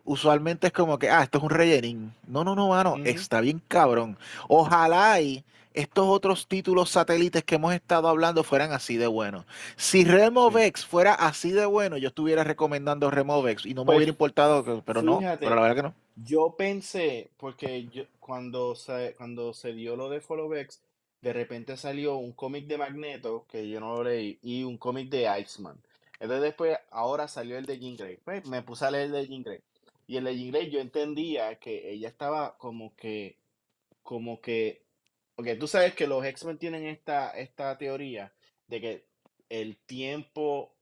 usualmente es como que, ah, esto es un rellenín. No, no, no, mano, está bien cabrón. Ojalá y estos otros títulos satélites que hemos estado hablando fueran así de buenos. Si. Removex fuera así de bueno, yo estuviera recomendando Removex y no me hubiera Pues importado, que- pero no, pero la fíjate, verdad que no. yo pensé, porque yo, cuando se, cuando se dio lo de Followbacks, de repente salió un cómic de Magneto, que yo no lo leí, y un cómic de Iceman. Entonces después, ahora salió el de Jean Grey. Pues me puse a leer el de Jean Grey. Y el de Jean Grey yo entendía que ella estaba como que, como que, porque tú sabes que los X-Men tienen esta, esta teoría de que el tiempo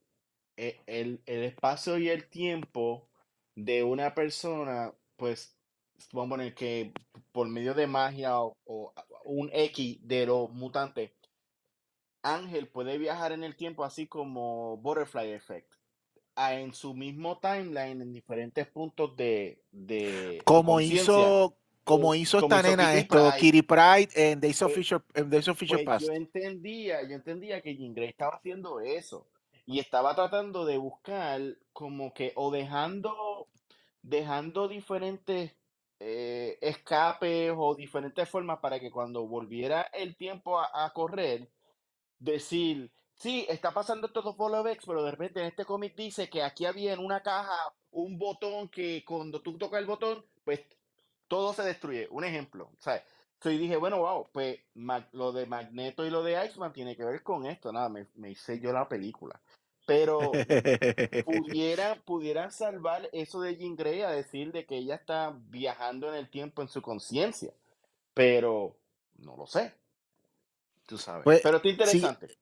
e- el, el espacio y el tiempo de una persona, pues vamos a poner que por medio de magia o, o un X de los mutantes, Ángel puede viajar en el tiempo así como Butterfly Effect, a- en su mismo timeline, en diferentes puntos de, de, Como hizo, como hizo como esta hizo nena, Kitty esto, Pryde. Kitty Pride en Days of Pues, Future, en Days of Future pues yo Past. entendía, yo entendía que Jean Grey estaba haciendo eso. Y estaba tratando de buscar como que, o dejando, dejando diferentes eh, escapes o diferentes formas para que cuando volviera el tiempo a, correr, decir, sí, está pasando estos dos followbacks, pero de repente en este cómic dice que aquí había en una caja un botón que cuando tú tocas el botón, pues todo se destruye. Un ejemplo, ¿sabes? Dije, bueno, wow, pues lo de Magneto y lo de Iceman tiene que ver con esto. Nada, me, me hice yo la película. Pero pudiera, salvar eso de Jean Grey a decir de que ella está viajando en el tiempo en su conciencia. Pero no lo sé, tú sabes. Pues Pero está sí, interesante.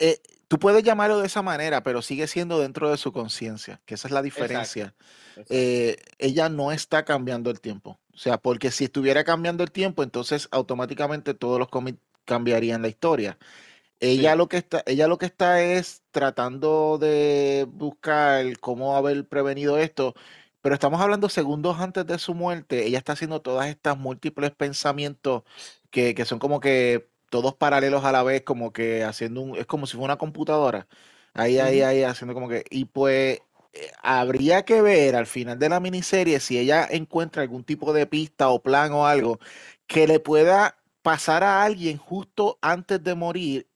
eh, tú puedes llamarlo de esa manera, pero sigue siendo dentro de su conciencia, que esa es la Exacto, diferencia. exacto. Eh, ella no está cambiando el tiempo. O sea, porque si estuviera cambiando el tiempo, entonces automáticamente todos los cómics cambiarían la historia. Ella Sí. lo que está, ella lo que está es tratando de buscar cómo haber prevenido esto, pero estamos hablando segundos antes de su muerte. Ella está haciendo todas estas múltiples pensamientos que, que son como que todos paralelos a la vez, como que haciendo un, es como si fuera una computadora. Ahí, ahí, ahí, haciendo como que, y pues eh, habría que ver al final de la miniserie si ella encuentra algún tipo de pista o plan o algo que le pueda pasar a alguien justo antes de morir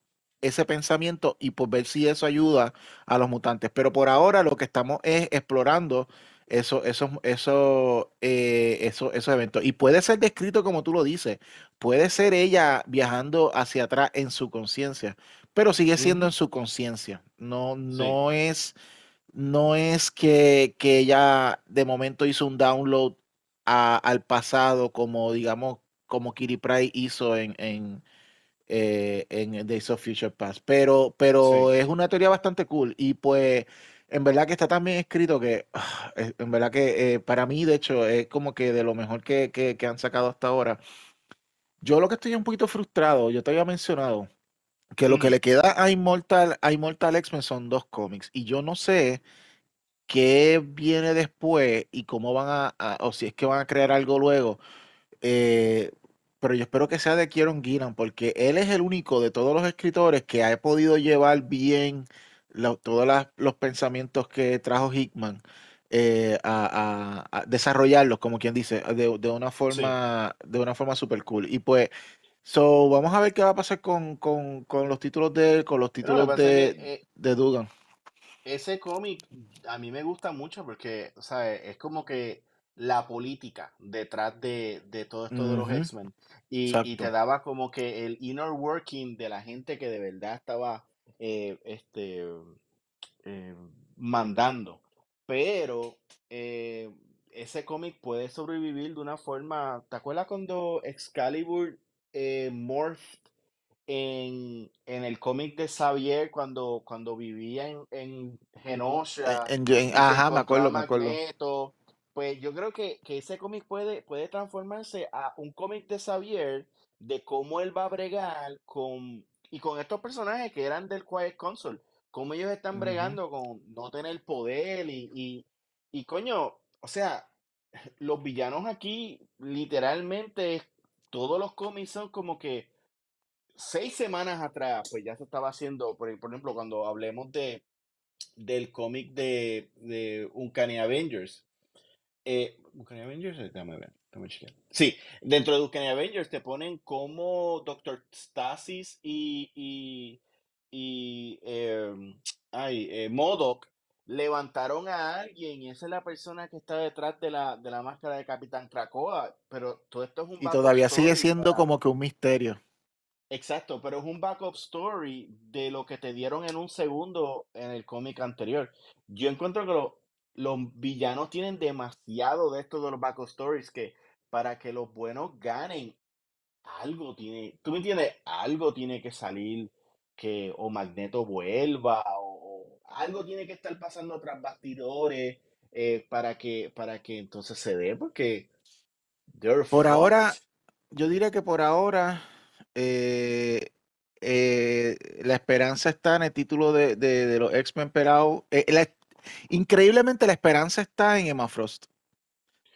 ese pensamiento y por ver si eso ayuda a los mutantes. Pero por ahora lo que estamos es explorando eso, eh, eso- esos eventos. Y puede ser descrito como tú lo dices, puede ser ella viajando hacia atrás en su conciencia, pero sigue siendo en su conciencia. No, Sí, no es, no es que, que ella de momento hizo un download a- al pasado como, digamos, como Kitty Pryde hizo en, en, eh, en Days of Future Past. Pero, pero sí. es una teoría bastante cool. Y pues, en verdad que está tan bien escrito que, ah, en verdad que eh, para mí, de hecho, es como que de lo mejor que, que, que han sacado hasta ahora. Yo lo que estoy un poquito frustrado, yo te había mencionado que lo que ujú, le queda a Immortal, a Immortal X-Men son dos cómics. Y yo no sé qué viene después y cómo van a, a- o si es que van a crear algo luego. Eh, pero yo espero que sea de Kieron Gillan, porque él es el único de todos los escritores que ha podido llevar bien todos las- los pensamientos que trajo Hickman eh, a, a- a desarrollarlos, como quien dice, de, de una Sí. forma, de una forma super cool. Y pues, so, vamos a ver qué va a pasar con, con, con los títulos de él, con los lo títulos pasa es que de, eh, de Dugan. ese cómic a mí me gusta mucho porque, o sea, es como que la política detrás de, de todo esto de los X-Men. Y, y te daba como que el inner working de la gente que de verdad estaba eh, este, eh, mandando. Pero eh, ese cómic puede sobrevivir de una forma. ¿Te acuerdas cuando Excalibur morphed en, en el cómic de Xavier cuando, cuando vivía en, en En, Genosha en- en- ajá, me acuerdo, me acuerdo. Pues yo creo que, que ese cómic puede, puede transformarse a un cómic de Xavier de cómo él va a bregar con, y con estos personajes que eran del Quiet Console, cómo ellos están bregando con no tener poder y, y, y coño, o sea, los villanos aquí literalmente todos los cómics son como que seis semanas atrás, pues ya se estaba haciendo, por, por ejemplo, cuando hablemos de, del cómic de, de Uncanny Avengers. Eh, Uncanny Avengers, déjame ver, déjame chequear. Sí, dentro de Uncanny Avengers te ponen como Doctor Stasis y, y, y eh, ay, eh, MODOK levantaron a alguien y esa es la persona que está detrás de la, de la máscara de Capitán Krakoa, pero todo esto es un Y todavía sigue siendo para... como que un misterio. Exacto, pero es un backup story de lo que te dieron en un segundo en el cómic anterior. Yo encuentro que lo- los villanos tienen demasiado de estos de los backup stories que para que los buenos ganen, algo tiene, ¿tú me entiendes? Algo tiene que salir que o Magneto vuelva o, o algo tiene que estar pasando tras bastidores eh, para que para que entonces se dé porque Por ahora, yo diría que por ahora eh, eh, la esperanza está en el título de, de- de los X-Men. Eh, la- increíblemente la esperanza está en Emma Frost.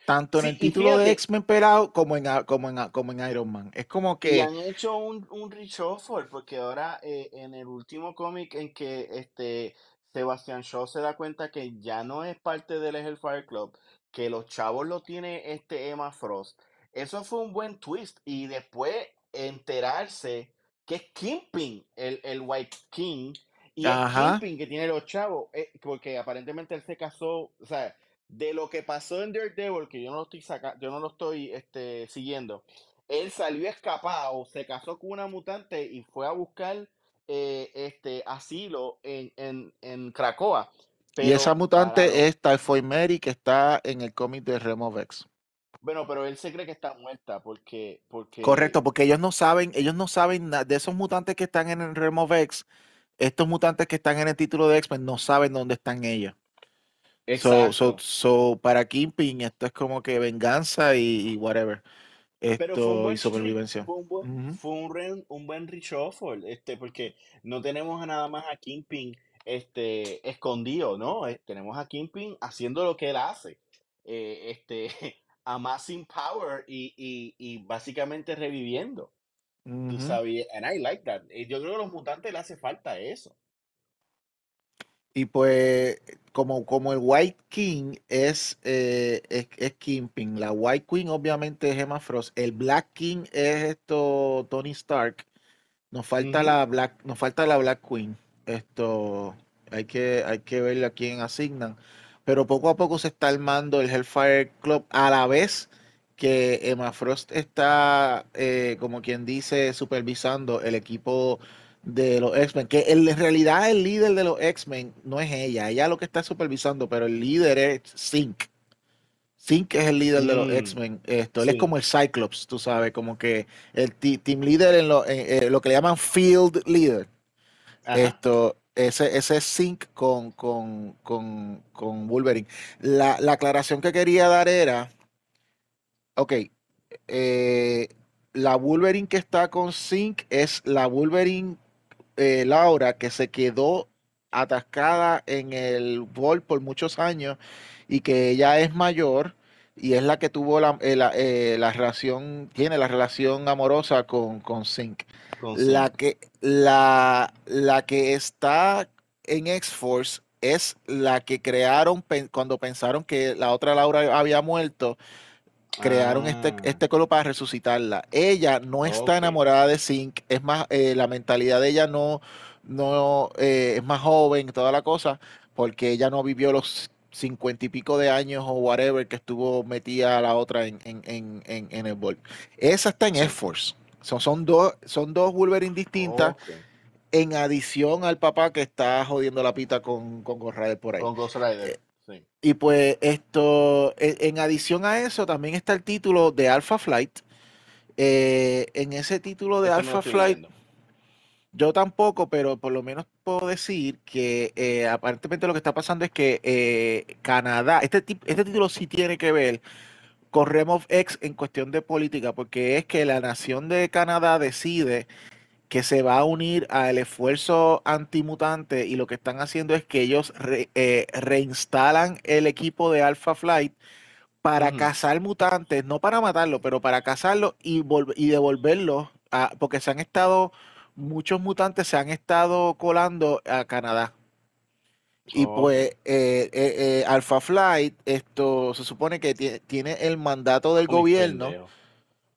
Tanto en Sí, el título de X-Men Perao como en, como, en, como en Iron Man. Es como Y que, han hecho un, un reshuffle, porque ahora eh, en el último cómic en que este Sebastian Shaw se da cuenta que ya no es parte del Hellfire Club, que los chavos lo tiene este Emma Frost. Eso fue un buen twist. Y después enterarse que es Kingpin, el, el White King, y ajá, Kingpin que tiene los chavos, eh, porque aparentemente él se casó, o sea, de lo que pasó en Daredevil, que yo no lo estoy saca, yo no lo estoy este, siguiendo, él salió escapado, se casó con una mutante y fue a buscar eh, este asilo en, en, en Cracoa. y esa mutante es Typhoid Mary que está en el cómic de Removex. bueno, pero él se cree que está muerta porque, Correcto, porque, porque ellos no saben, ellos no saben de esos mutantes que están en el Removex, estos mutantes que están en el título de X-Men no saben dónde están ellos. So, so, exacto. so, para Kingpin esto es como que venganza y, y whatever. Pero fue un Esto y buen tri- supervivencia. fue un buen, Ujú. fue un, re- un buen reshuffle, este, porque no tenemos a nada más a Kingpin este, escondido, ¿no? Eh, tenemos a Kingpin haciendo lo que él hace, eh, este, amassing power y, y, y básicamente reviviendo, tú Ujú. sabes, and I like that. Eh, Yo creo que a los mutantes le hace falta eso. Y pues, como, como el White King es, eh, es, es Kingpin, la White Queen obviamente es Emma Frost, el Black King es esto Tony Stark. Nos falta la Black, nos falta la Black Queen. Esto hay que, hay que ver a quién asignan. Pero poco a poco se está armando el Hellfire Club a la vez que Emma Frost está, eh, como quien dice, supervisando el equipo de los X-Men. Que en realidad el líder de los X-Men no es ella, ella lo que está supervisando, pero el líder es Sync. Sync es el líder de los Mm, X-Men. Esto, él es como el Cyclops, tú sabes, como que el team leader en lo, en, eh, lo que le llaman field leader. ajá. Esto, ese, ese con, con, con, con Wolverine. La, la aclaración que quería dar era, ok, eh, la Wolverine que está con Sync es la Wolverine eh, Laura que se quedó atascada en el Vault por muchos años y que ella es mayor y es la que tuvo la, eh, la, eh, la relación, tiene la relación amorosa con, con Sync. Con La que, la, la que está en X-Force es la que crearon cuando pensaron que la otra Laura había muerto crearon este, Ah, este cuerpo para resucitarla. Ella no está enamorada de Zinc, es más, eh, la mentalidad de ella no, no eh, es más joven, toda la cosa, porque ella no vivió los cincuenta y pico de años o whatever que estuvo metida la otra en, en, en, en, en el Volt. Esa está en Sí. X-Force. Son, son dos, son dos Wolverine distintas, en adición al papá que está jodiendo la pita con, con Ghost Rider por ahí. Con Ghost Rider. Sí. Y pues esto, en, en adición a eso, también está el título de Alpha Flight. Eh, en ese título de Alpha Flight. Yo tampoco, pero por lo menos puedo decir que eh, aparentemente lo que está pasando es que eh, Canadá, este, este título sí tiene que ver con Remove X en cuestión de política, porque es que la nación de Canadá decide que se va a unir al esfuerzo antimutante y lo que están haciendo es que ellos eh, reinstalan el equipo de Alpha Flight para cazar mutantes, no para matarlo, pero para cazarlos y, y devolverlos, a, porque se han estado, muchos mutantes se han estado colando a Canadá. Y pues eh, eh, eh, Alpha Flight, esto se supone que tiene el mandato del gobierno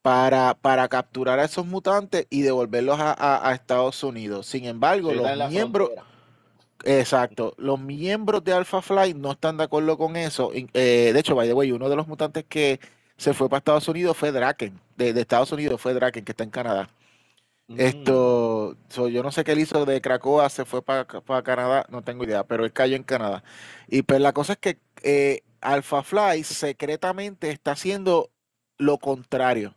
para, para capturar a esos mutantes y devolverlos a, Estados Unidos. Sin embargo, los miembros... Exacto, los miembros de Alpha Flight no están de acuerdo con eso. de hecho, by the way, uno de los mutantes que se fue para Estados Unidos fue Draken, de, de Estados Unidos fue Draken, que está en Canadá. Esto, yo no sé qué él hizo de Cracoa, se fue para Canadá, no tengo idea, pero él cayó en Canadá. Y pues la cosa es que eh, Alpha Fly secretamente está haciendo lo contrario.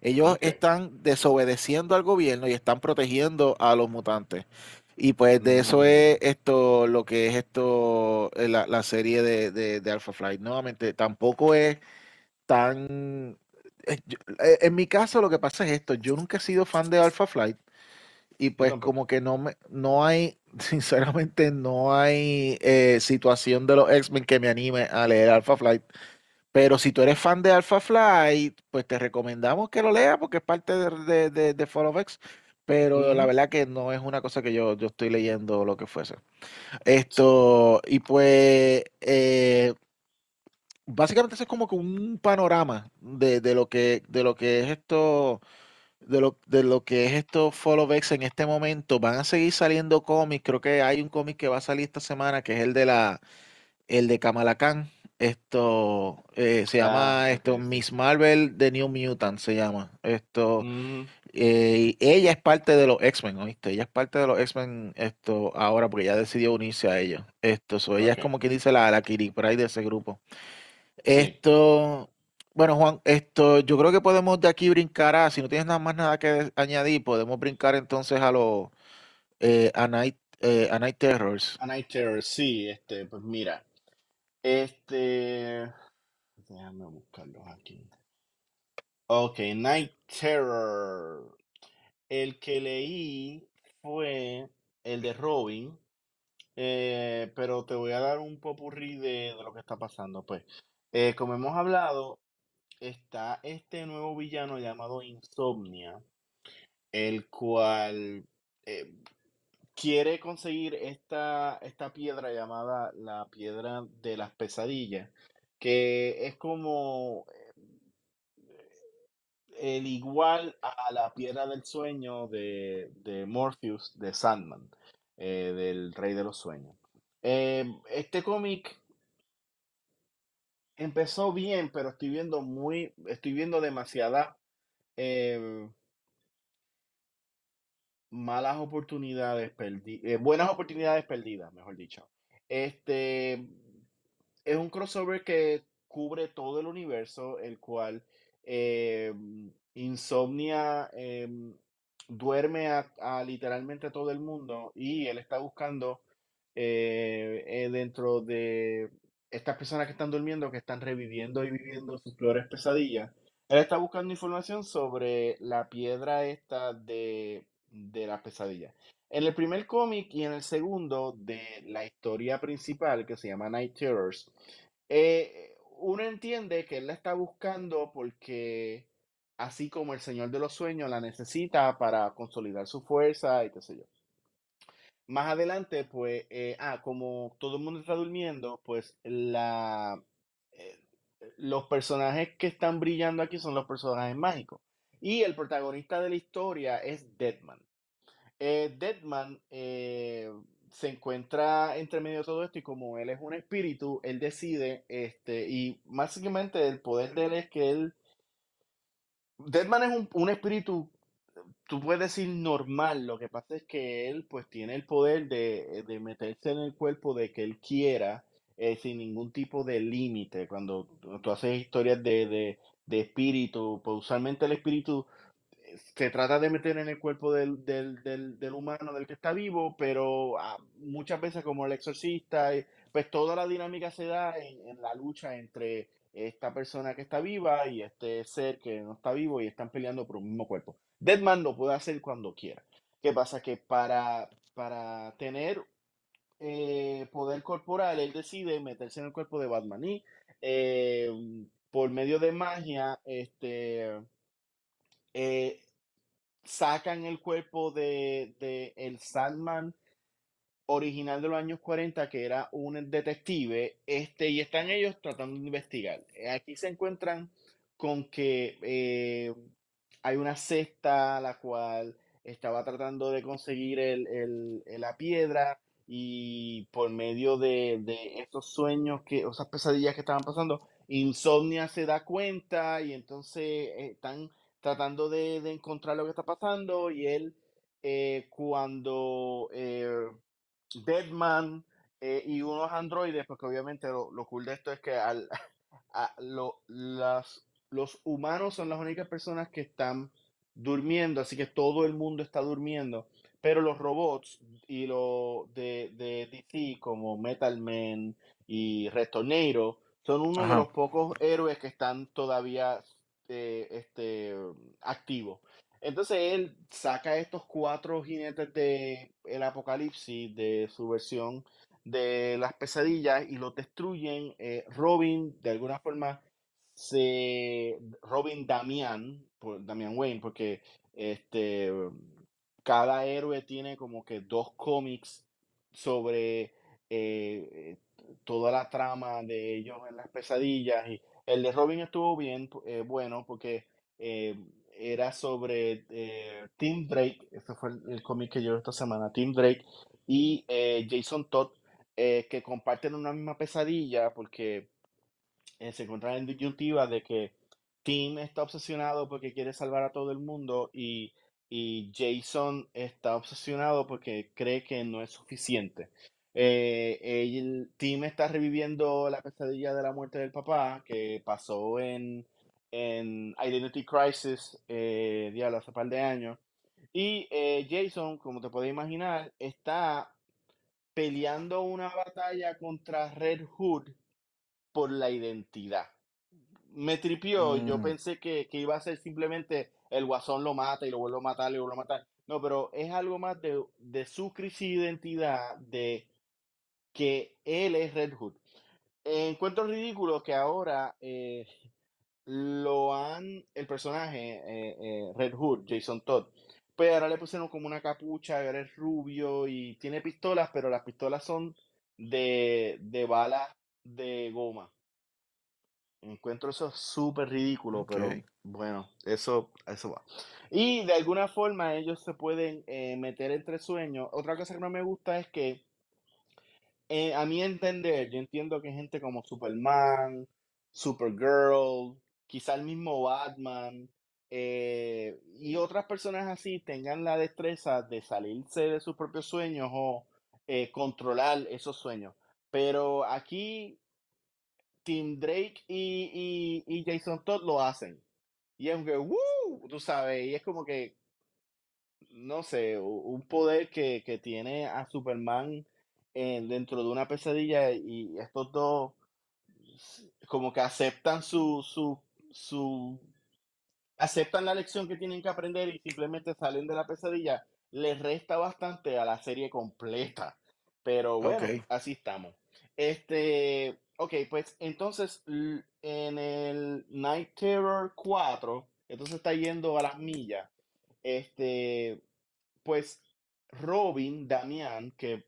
Ellos están desobedeciendo al gobierno y están protegiendo a los mutantes. Y pues de eso mm. es esto, lo que es esto, eh, la, serie de, de, de Alpha Flight. Nuevamente, tampoco es tan eh, eh, en mi caso lo que pasa es esto, yo nunca he sido fan de Alpha Flight y pues como que no me, no hay, sinceramente no hay eh, situación de los X-Men que me anime a leer Alpha Flight. Pero si tú eres fan de Alpha Flight, pues te recomendamos que lo leas porque es parte de, de, de. Pero la verdad que no es una cosa que yo, yo estoy leyendo lo que fuese. Esto, y pues básicamente eso es como que un panorama de, lo que de lo que es esto de lo, de lo que es esto Follow X en este momento. Van a seguir saliendo cómics. Creo que hay un cómic que va a salir esta semana que es el de la el de Kamala Khan. Esto eh, se llama ah, esto Miss Marvel The New Mutant se llama. Esto mm. eh, ella es parte de los X-Men, ¿oíste? Ella es parte de los X-Men esto ahora porque ya decidió unirse a ellos. Esto, ella es como quien dice la, la Kiri por ahí de ese grupo. Esto, bueno, Juan, esto, yo creo que podemos de aquí brincar a, si no tienes nada más nada que añadir, podemos brincar entonces a los eh, a Night, eh, a Night Terrors. A Night Terrors, sí, este, pues mira, este, déjame buscarlos aquí. Ok, Night Terror. El que leí fue el de Robin, eh, pero te voy a dar un popurrí de, de lo que está pasando. Pues eh, como hemos hablado, está este nuevo villano llamado Insomnia, el cual eh, quiere conseguir esta, esta piedra llamada la piedra de las pesadillas, que es como eh, el igual a la piedra del sueño de, de Morpheus de Sandman, del Rey de los Sueños. este cómic empezó bien, pero estoy viendo muy, estoy viendo demasiadas em, malas oportunidades perdidas, eh, buenas oportunidades perdidas, mejor dicho. Este es un crossover que cubre todo el universo, el cual em, Insomnia em, duerme a, a, literalmente todo el mundo y él está buscando eh, eh, dentro de estas personas que están durmiendo, que están reviviendo y viviendo sus peores pesadillas, él está buscando información sobre la piedra esta de, de las pesadillas. En el primer cómic y en el segundo de la historia principal, que se llama Night Terrors, eh, uno entiende que él la está buscando porque, así como el Señor de los Sueños la necesita para consolidar su fuerza y qué sé yo. Más adelante, pues, eh, ah, como todo el mundo está durmiendo, pues la, eh, los personajes que están brillando aquí son los personajes mágicos. Y el protagonista de la historia es Deadman. Eh, Deadman eh, se encuentra entre medio de todo esto y como él es un espíritu, él decide, este, y básicamente el poder de él es que él... Deadman es un, un espíritu tú puedes decir normal, lo que pasa es que él pues tiene el poder de, de meterse en el cuerpo de que él quiera eh, sin ningún tipo de límite. Cuando tú haces historias de, de, de, espíritu, pues usualmente el espíritu se trata de meter en el cuerpo del, del, del, del humano, del que está vivo, pero ah, muchas veces como el exorcista, eh, pues toda la dinámica se da en, en la lucha entre esta persona que está viva y este ser que no está vivo y están peleando por un mismo cuerpo. Deadman lo puede hacer cuando quiera. ¿Qué pasa? Que para, para tener eh, poder corporal, él decide meterse en el cuerpo de Batman y eh, por medio de magia, este, eh, sacan el cuerpo de, de el Sandman original de los años 40, que era un detective, este, y están ellos tratando de investigar. Eh, Aquí se encuentran con que eh, hay una cesta la cual estaba tratando de conseguir el, el- la piedra y por medio de, de estos sueños, que, esas pesadillas que estaban pasando, Insomnia se da cuenta y entonces eh, están tratando de, de encontrar lo que está pasando y él eh, cuando eh, Deadman eh, y unos androides, porque obviamente lo, lo cool de esto es que al, a- lo- las, los humanos son las únicas personas que están durmiendo, así que todo el mundo está durmiendo, pero los robots y los de, de DC como Metal Man y Retornado son uno de los pocos héroes que están todavía eh, este, activos. Entonces él saca estos cuatro jinetes de el apocalipsis de su versión de las pesadillas y los destruyen. Eh, Robin, de alguna forma, se. Robin Damian, por, Damian Wayne, porque este, cada héroe tiene como que dos cómics sobre eh, toda la trama de ellos en las pesadillas. Y el de Robin estuvo bien, eh, bueno, porque eh, era sobre eh, Tim Drake, ese fue el, cómic que yo esta semana, Tim Drake y eh, Jason Todd, que comparten una misma pesadilla porque se encuentran en disyuntiva de que Tim está obsesionado porque quiere salvar a todo el mundo y, y Jason está obsesionado porque cree que no es suficiente. Eh, el Tim está reviviendo la pesadilla de la muerte del papá que pasó en, en Identity Crisis, eh, diablo, hace par de años. Y eh, Jason, como te puedes imaginar, está peleando una batalla contra Red Hood por la identidad. Me tripió, yo Mm, pensé que, que iba a ser simplemente el guasón lo mata y lo vuelve a matar y lo vuelve a matar. No, pero es algo más de, de su crisis de identidad, de que él es Red Hood. Encuentro ridículo que ahora eh, lo han, el personaje eh, eh, Red Hood, Jason Todd, pues ahora le pusieron como una capucha, ahora es rubio y tiene pistolas, pero las pistolas son de, de balas de goma. Encuentro eso súper ridículo, pero bueno, eso, eso va. Y de alguna forma ellos se pueden eh, meter entre sueños. Otra cosa que no me gusta es que, eh, a mi entender, yo entiendo que gente como Superman, Supergirl, quizá el mismo Batman eh, y otras personas así tengan la destreza de salirse de sus propios sueños o eh, controlar esos sueños. Pero aquí Tim Drake y, y, Jason Todd lo hacen. Y es como que, ¡woo! Tú sabes, y es como que, no sé, un poder que, que tiene a Superman eh, dentro de una pesadilla y estos dos como que aceptan su, su, su, aceptan la lección que tienen que aprender y simplemente salen de la pesadilla, les resta bastante a la serie completa. Pero bueno, así estamos. Este, ok, pues entonces en el Night Terror 4, entonces está yendo a las millas. Este, pues Robin, Damián, que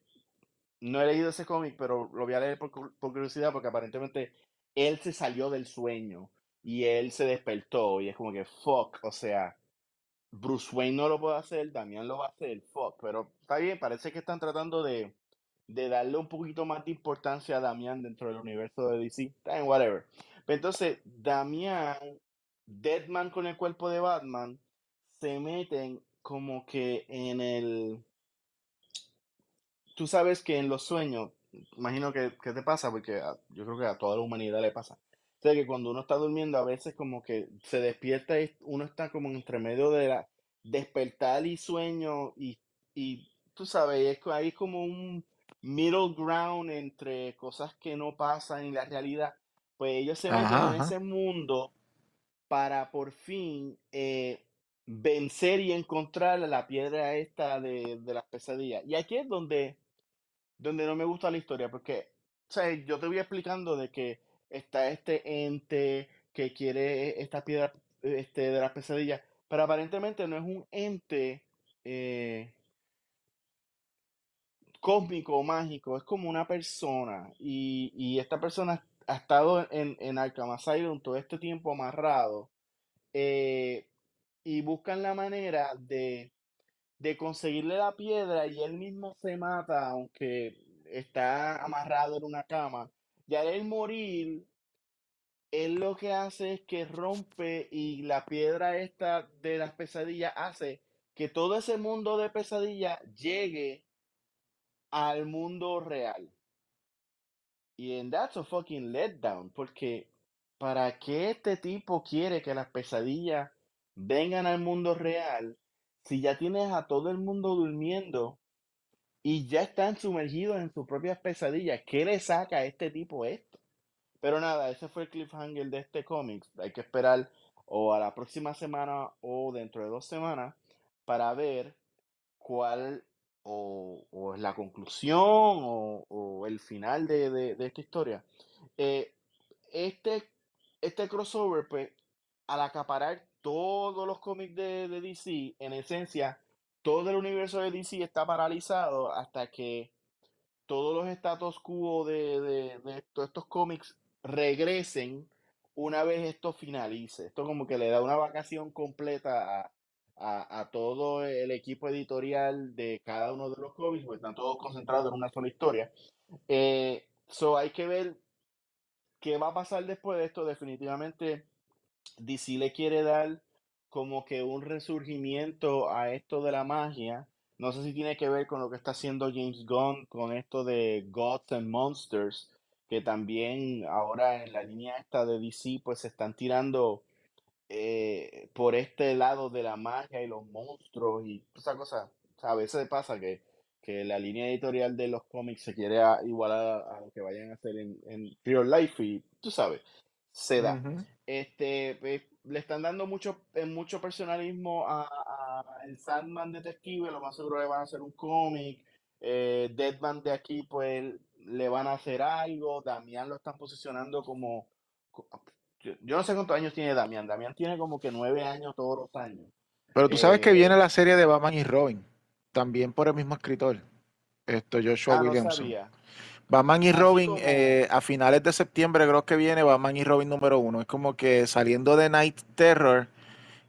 no he leído ese cómic, pero lo voy a leer por, cu- por curiosidad porque aparentemente él se salió del sueño y él se despertó y es como que fuck, o sea, Bruce Wayne no lo puede hacer, Damián lo va a hacer, fuck, pero está bien, parece que están tratando de, de darle un poquito más de importancia a Damián dentro del universo de DC, está bien, whatever. Pero entonces, Damián, Deadman con el cuerpo de Batman, se meten como que en el tú sabes que en los sueños, imagino que, que te pasa, porque a- yo creo que a toda la humanidad le pasa, O sea que cuando uno está durmiendo, a veces como que se despierta y uno está como entre medio de la despertar y sueño y, y tú sabes, es, co- hay como un middle ground entre cosas que no pasan en la realidad. Pues ellos se meten Ajá, en ajá. ese mundo para por fin eh, vencer y encontrar la piedra esta de, de las pesadillas. Y aquí es donde, donde no me gusta la historia, porque o yo te voy explicando de que está este ente que quiere esta piedra este, de las pesadillas, pero aparentemente no es un ente eh, cósmico o mágico, es como una persona. Y, y esta persona ha estado en, en Arkham todo este tiempo amarrado eh, y buscan la manera de, de conseguirle la piedra y él mismo se mata, aunque está amarrado en una cama. Y al él morir, él lo que hace es que rompe y la piedra esta de las pesadillas hace que todo ese mundo de pesadillas llegue al mundo real. Y en that's a fucking letdown, porque ¿para qué este tipo quiere que las pesadillas vengan al mundo real si ya tienes a todo el mundo durmiendo y ya están sumergidos en sus propias pesadillas? ¿Qué le saca a este tipo esto? Pero nada, ese fue el cliffhanger de este cómic. Hay que esperar o a la próxima semana o dentro de dos semanas para ver cuál o, o es la conclusión o, o el final de, de- esta historia. Eh, este, este crossover, pues, al acaparar todos los cómics de, de DC, en esencia, todo el universo de DC está paralizado hasta que todos los status quo de, de, todos estos cómics regresen una vez esto finalice. Esto como que le da una vacación completa a, a, a todo el equipo editorial de cada uno de los cómics, porque están todos concentrados en una sola historia. Eh, so hay que ver qué va a pasar después de esto. Definitivamente DC le quiere dar como que un resurgimiento a esto de la magia. No sé si tiene que ver con lo que está haciendo James Gunn con esto de Gods and Monsters, que también ahora en la línea esta de DC pues se están tirando eh, por este lado de la magia y los monstruos y esa cosa. O sea, a veces pasa que, que la línea editorial de los cómics se quiere igualar a, lo que vayan a hacer en, en Real Life y tú sabes, se da. Este, pues, le están dando mucho, eh, mucho personalismo a, a el Sandman detective, lo más seguro le van a hacer un cómic. Eh, Deadman de aquí, pues le van a hacer algo. Damián lo están posicionando como. co- Yo, yo no sé cuántos años tiene Damián. Damián tiene como que nueve años todos los años. Pero tú sabes que Eh, viene la serie de Batman y Robin, también por el mismo escritor, esto Joshua ah, no Williamson. sabía. Batman y Robin, eh, a finales de septiembre creo que viene Batman y Robin número uno. Es como que saliendo de Night Terror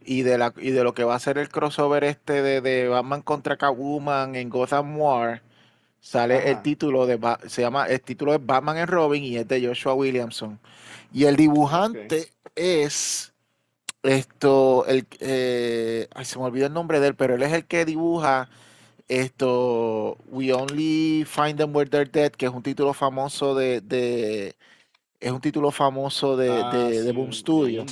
y de, la, y de lo que va a ser el crossover este de, de Batman contra Catwoman en Gotham War, sale el título de, se llama, el título es Batman y Robin y es de Joshua Williamson. Y el dibujante es esto, el, eh, ay, se me olvidó el nombre de él, pero él es el que dibuja esto, We Only Find Them Where They're Dead, que es un título famoso de, de es un título famoso de, Ah, de, Boom Studios.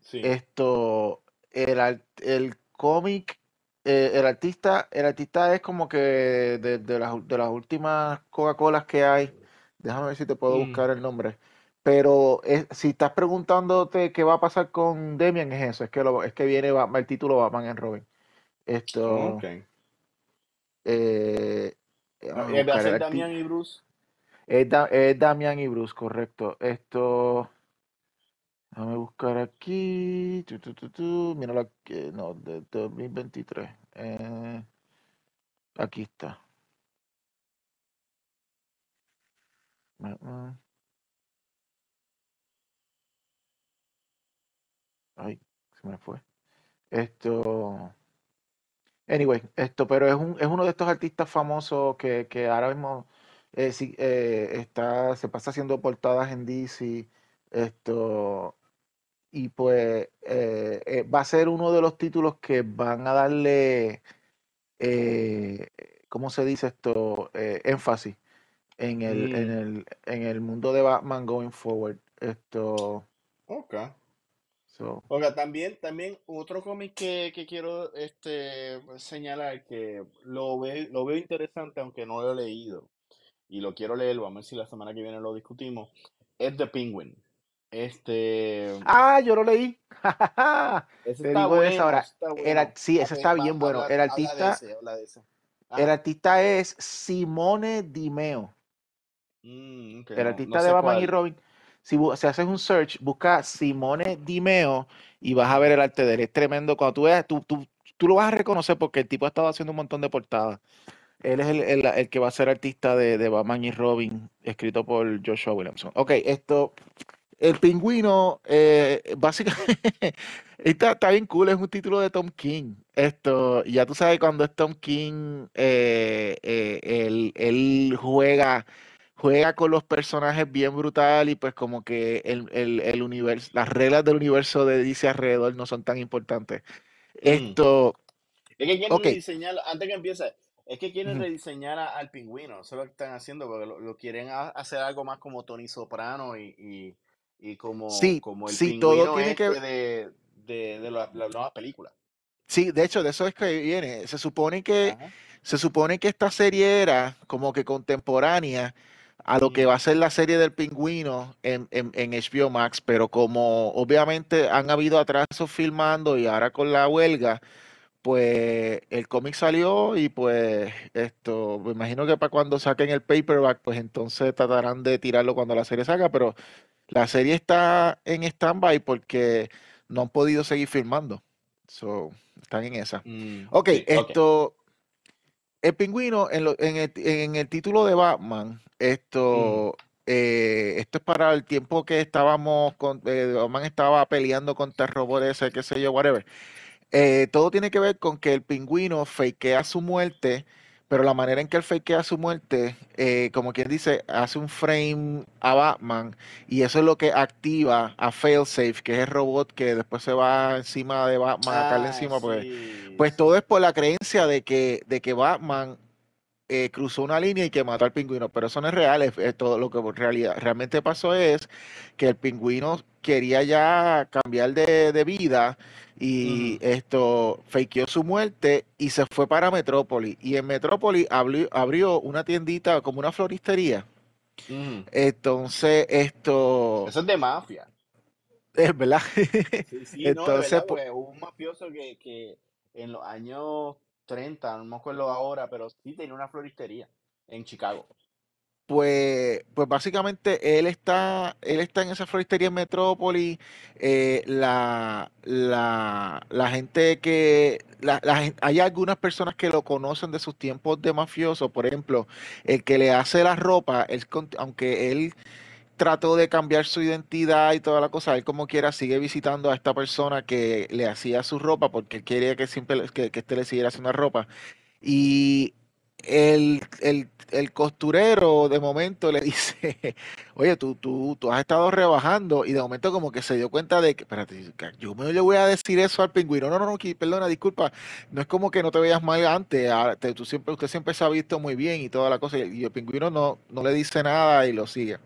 Sí. Esto, el, el cómic, eh, el artista, el artista es como que de, de las, de las últimas Coca-Colas que hay. Déjame ver si te puedo Mm, buscar el nombre. Pero es- si estás preguntándote qué va a pasar con Demian, es eso, es que, lo, es que viene Batman- el título Batman and Robin. Esto. eh, Ah, déjame ¿y va a buscar el ser arti- Damián y Bruce? Es, Da- es Damian y Bruce, correcto. Esto, déjame buscar aquí. Tu, tu, tu, tu. Míralo aquí. No, de 2023. Eh, aquí está. Ah, ah. Ay, se me fue. Esto. Anyway, esto, pero es un, es uno de estos artistas famosos que, que ahora mismo eh, sí, eh, está, se pasa haciendo portadas en DC. Esto. Y pues eh, va a ser uno de los títulos que van a darle, ¿cómo se dice esto? Énfasis en el, en el, en el mundo de Batman going forward. Esto. Ok. So, Oiga, también, también otro cómic que, que quiero este, señalar que lo veo, lo veo interesante, aunque no lo he leído, y lo quiero leer, vamos a ver si la semana que viene lo discutimos, es The Penguin. Este, Ah, yo lo leí. ese Te está digo de esa bueno, ahora. está Era, bueno. sí, ese está bien bueno. habla, El artista, ese, habla de ese. el Ajá. artista es Simone Di Meo. Mm, El no, no artista de Batman y. Robin. Si, si haces un search, busca Simone Di Meo y vas a ver el arte de él. Es tremendo. Cuando tú veas, tú, tú, tú lo vas a reconocer porque el tipo ha estado haciendo un montón de portadas. Él es el, el- el que va a ser artista de, de Batman y Robin, escrito por Joshua Williamson. Ok, esto, el pingüino, eh, básicamente, está, está bien cool, es un título de Tom King. Esto, ya tú sabes cuando es Tom King, eh, eh, él, él juega, juega con los personajes bien brutal y pues como que el, el, el universo, las reglas del universo de DC alrededor no son tan importantes. Mm. Esto, Es que quieren ok. rediseñar, antes que empiece, es que quieren rediseñar a- al pingüino, eso es lo que están haciendo, porque lo, lo quieren ha- hacer algo más como Tony Soprano y, y, y como, Sí, como el sí, todo pingüino tiene que este de, de, de la, la nueva película. Sí, de hecho, de eso es que viene. Se supone que, Ajá. se supone que esta serie era como que contemporánea a lo que va a ser la serie del pingüino en, en, en HBO Max, pero como obviamente han habido atrasos filmando y ahora con la huelga, pues el cómic salió y pues esto, me imagino que para cuando saquen el paperback, pues entonces tratarán de tirarlo cuando la serie salga, pero la serie está en stand-by porque no han podido seguir filmando. So, están en esa. Mm, ok. esto, el pingüino en, lo- en el, en el título de Batman, esto, eh, esto es para el tiempo que estábamos con, eh, Batman estaba peleando contra el robot ese, qué sé yo, whatever. Eh, todo tiene que ver con que el pingüino fakea su muerte, pero la manera en que él fakea su muerte, eh, como quien dice, hace un frame a Batman y eso es lo que activa a Failsafe, que es el robot que después se va encima de Batman a caerle Ah, encima, pues, sí, pues todo sí. es por la creencia de que, de que Batman eh, cruzó una línea y que mató al pingüino, pero eso no es real, es, es todo lo que en realidad, realmente pasó es que el pingüino quería ya cambiar de, de vida y esto fakeó su muerte y se fue para Metrópoli y en Metrópoli abrió, abrió una tiendita como una floristería. Entonces, esto Eso es de mafia. es verdad. Sí, sí, no, de Entonces, verdad, pues, hubo un mafioso que, que en los años 30, no me acuerdo ahora, pero sí tenía una floristería en Chicago. Pues, pues básicamente él está, él está en esa floristería en Metrópoli. eh, la, la, la gente que, la- hay algunas personas que lo conocen de sus tiempos de mafioso. Por ejemplo, el que le hace la ropa, él, aunque él trató de cambiar su identidad y toda la cosa, él como quiera sigue visitando a esta persona que le hacía su ropa porque él quería que siempre que, que este le siguiera haciendo ropa. Y el, el, el costurero de momento le dice, oye, tú, tú, tú has estado rebajando y de momento como que se dio cuenta de que, espérate, yo me voy a decir eso al pingüino. No, no, no, perdona, disculpa, no es como que no te veas mal antes, te- tú siempre, usted siempre se ha visto muy bien y toda la cosa y, y el pingüino no, no le dice nada y lo sigue.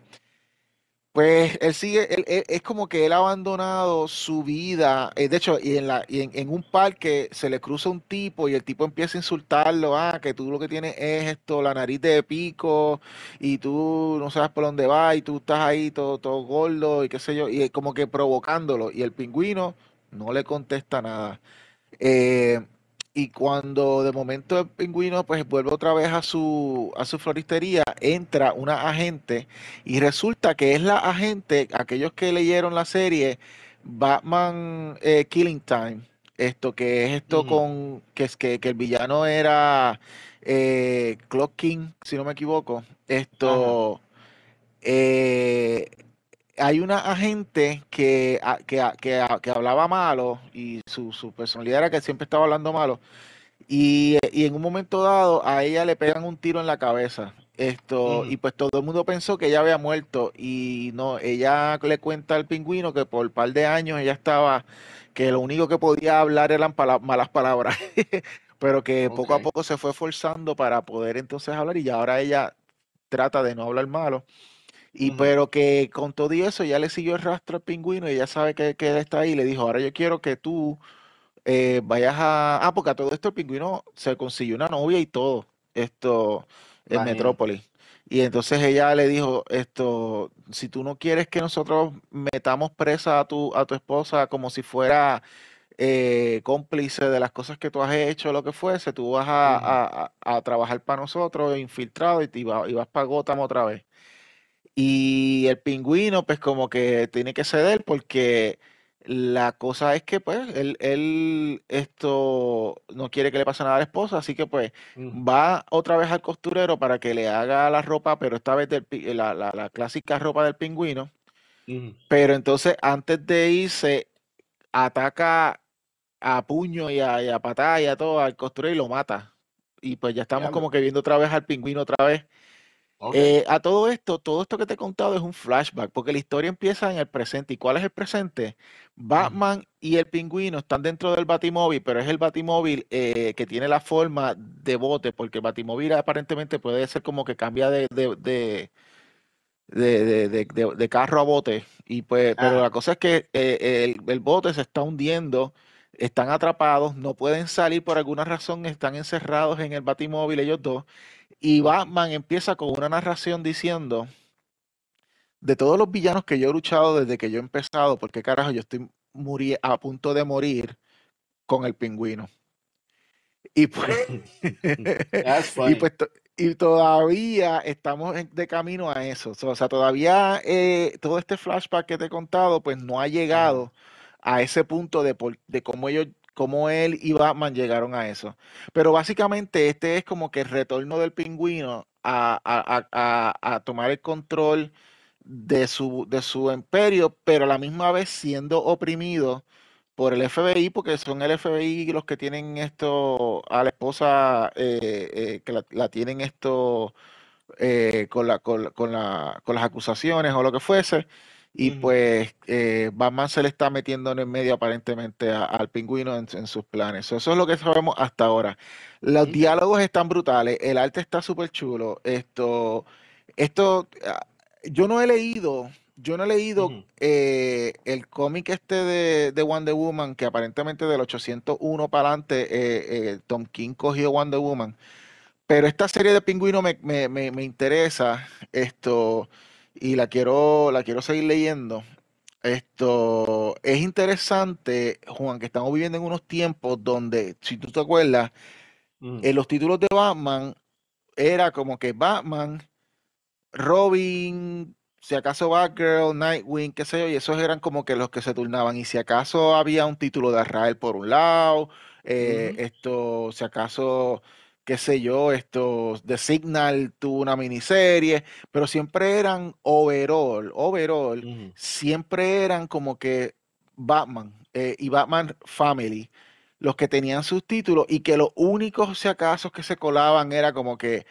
Pues él sigue, él- es como que él ha abandonado su vida. eh, de hecho, y en la, y en, un parque se le cruza un tipo y el tipo empieza a insultarlo. Ah, que tú lo que tienes es esto, la nariz de pico, y tú no sabes por dónde vas, y tú estás ahí todo, todo gordo, y qué sé yo, y como que provocándolo. Y el pingüino no le contesta nada. Eh, y cuando de momento el pingüino pues vuelve otra vez a su, a su floristería, entra una agente y resulta que es la agente, aquellos que leyeron la serie Batman eh, Killing Time, esto que es esto con, que es que, que el villano era eh, Clock King, si no me equivoco, esto... eh, hay una agente que, que, que, hablaba malo y su, su personalidad era que siempre estaba hablando malo. Y, y en un momento dado a ella le pegan un tiro en la cabeza. Esto, y pues todo el mundo pensó que ella había muerto. Y no, ella le cuenta al pingüino que por un par de años ella estaba, que lo único que podía hablar eran pala- malas palabras. Pero que poco a poco se fue forzando para poder entonces hablar y ya ahora ella trata de no hablar malo. Y pero que con todo y eso ya le siguió el rastro al pingüino y ella sabe que, que él está ahí. Le dijo, ahora yo quiero que tú eh, vayas a... Ah, porque a todo esto el pingüino se consiguió una novia y todo, esto, en Metrópolis. Y entonces ella le dijo, esto, si tú no quieres que nosotros metamos presa a tu, a tu esposa como si fuera eh, cómplice de las cosas que tú has hecho, lo que fuese, tú vas a, trabajar para nosotros, infiltrado, y, vas, y vas para Gotham otra vez. Y el pingüino, pues como que tiene que ceder porque la cosa es que, pues, él, esto no quiere que le pase nada a la esposa, así que, pues, va otra vez al costurero para que le haga la ropa, pero esta vez la, la, clásica ropa del pingüino. Pero entonces, antes de irse, ataca a puño y a, y a patada y a todo al costurero y lo mata. Y pues ya estamos como que viendo otra vez al pingüino otra vez. Eh, a todo esto, todo esto que te he contado es un flashback, porque la historia empieza en el presente. ¿Y cuál es el presente? Batman y el pingüino están dentro del batimóvil, pero es el batimóvil eh, que tiene la forma de bote, porque el batimóvil aparentemente puede ser como que cambia de, de, de, carro a bote. Y pues, pero la cosa es que eh, el, el bote se está hundiendo están atrapados, no pueden salir por alguna razón, están encerrados en el batimóvil ellos dos. Y Batman empieza con una narración diciendo, de todos los villanos que yo he luchado desde que yo he empezado, porque carajo, yo estoy a punto de morir con el pingüino. Y pues, y, pues y todavía estamos de camino a eso. O sea, todavía eh, todo este flashback que te he contado, pues no ha llegado a ese punto de, de cómo ellos cómo él y Batman llegaron a eso. Pero básicamente este es como que el retorno del pingüino a, tomar el control de su, de su imperio, pero a la misma vez siendo oprimido por el FBI, porque son el FBI los que tienen esto a la esposa, eh, eh, que la, tienen esto eh, con, la, con, la, con las acusaciones o lo que fuese. Y pues eh, Batman se le está metiendo en el medio aparentemente al pingüino en, sus planes. Eso es lo que sabemos hasta ahora. Los diálogos están brutales, el arte está súper chulo. Esto, esto, ah, yo no he leído, yo no he leído eh, el cómic este de, de, Wonder Woman, que aparentemente del 801 para adelante eh, Tom King cogió Wonder Woman. Pero esta serie de pingüino me, me, me, me interesa. Esto y la quiero, la quiero seguir leyendo. Esto es interesante, Juan, que estamos viviendo en unos tiempos donde, si tú te acuerdas, en eh, los títulos de Batman era como que Batman, Robin, si acaso Batgirl, Nightwing, qué sé yo, y esos eran como que los que se turnaban. Y si acaso había un título de Arrael por un lado, eh, esto, si acaso qué sé yo, estos The Signal tuvo una miniserie, pero siempre eran overall, overall, siempre eran como que Batman eh, y Batman Family los que tenían sus títulos y que los únicos, si acaso, que se colaban era como que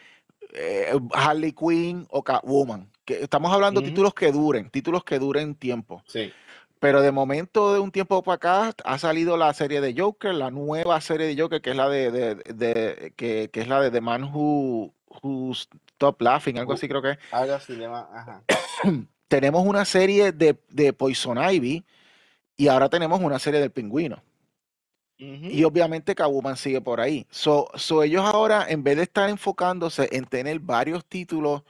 eh, Harley Quinn o Catwoman. Que estamos hablando de títulos que duren, títulos que duren tiempo. Sí. Pero de momento, de un tiempo para acá, ha salido la serie de Joker, la nueva serie de Joker, que es la de, de, que, es la de The Man Who, Who Stop Laughing, algo así creo que es. Algo así, ajá. tenemos una serie de, de, Poison Ivy y ahora tenemos una serie del Pingüino. Y obviamente Catwoman sigue por ahí. So, so ellos ahora, en vez de estar enfocándose en tener varios títulos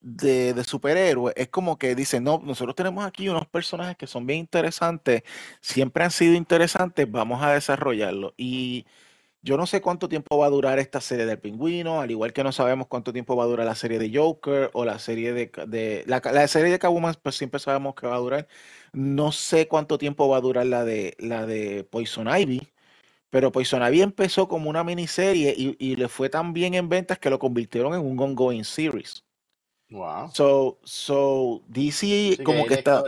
de, superhéroes, es como que dicen, no, nosotros tenemos aquí unos personajes que son bien interesantes, siempre han sido interesantes, vamos a desarrollarlo. Y yo no sé cuánto tiempo va a durar esta serie del pingüino, al igual que no sabemos cuánto tiempo va a durar la serie de Joker o la serie de, de la, serie de Catwoman, pues siempre sabemos que va a durar. No sé cuánto tiempo va a durar la de la de Poison Ivy. Pero Poison Ivy empezó como una miniserie y, y le fue tan bien en ventas que lo convirtieron en un ongoing series. Wow. So, so DC como que está.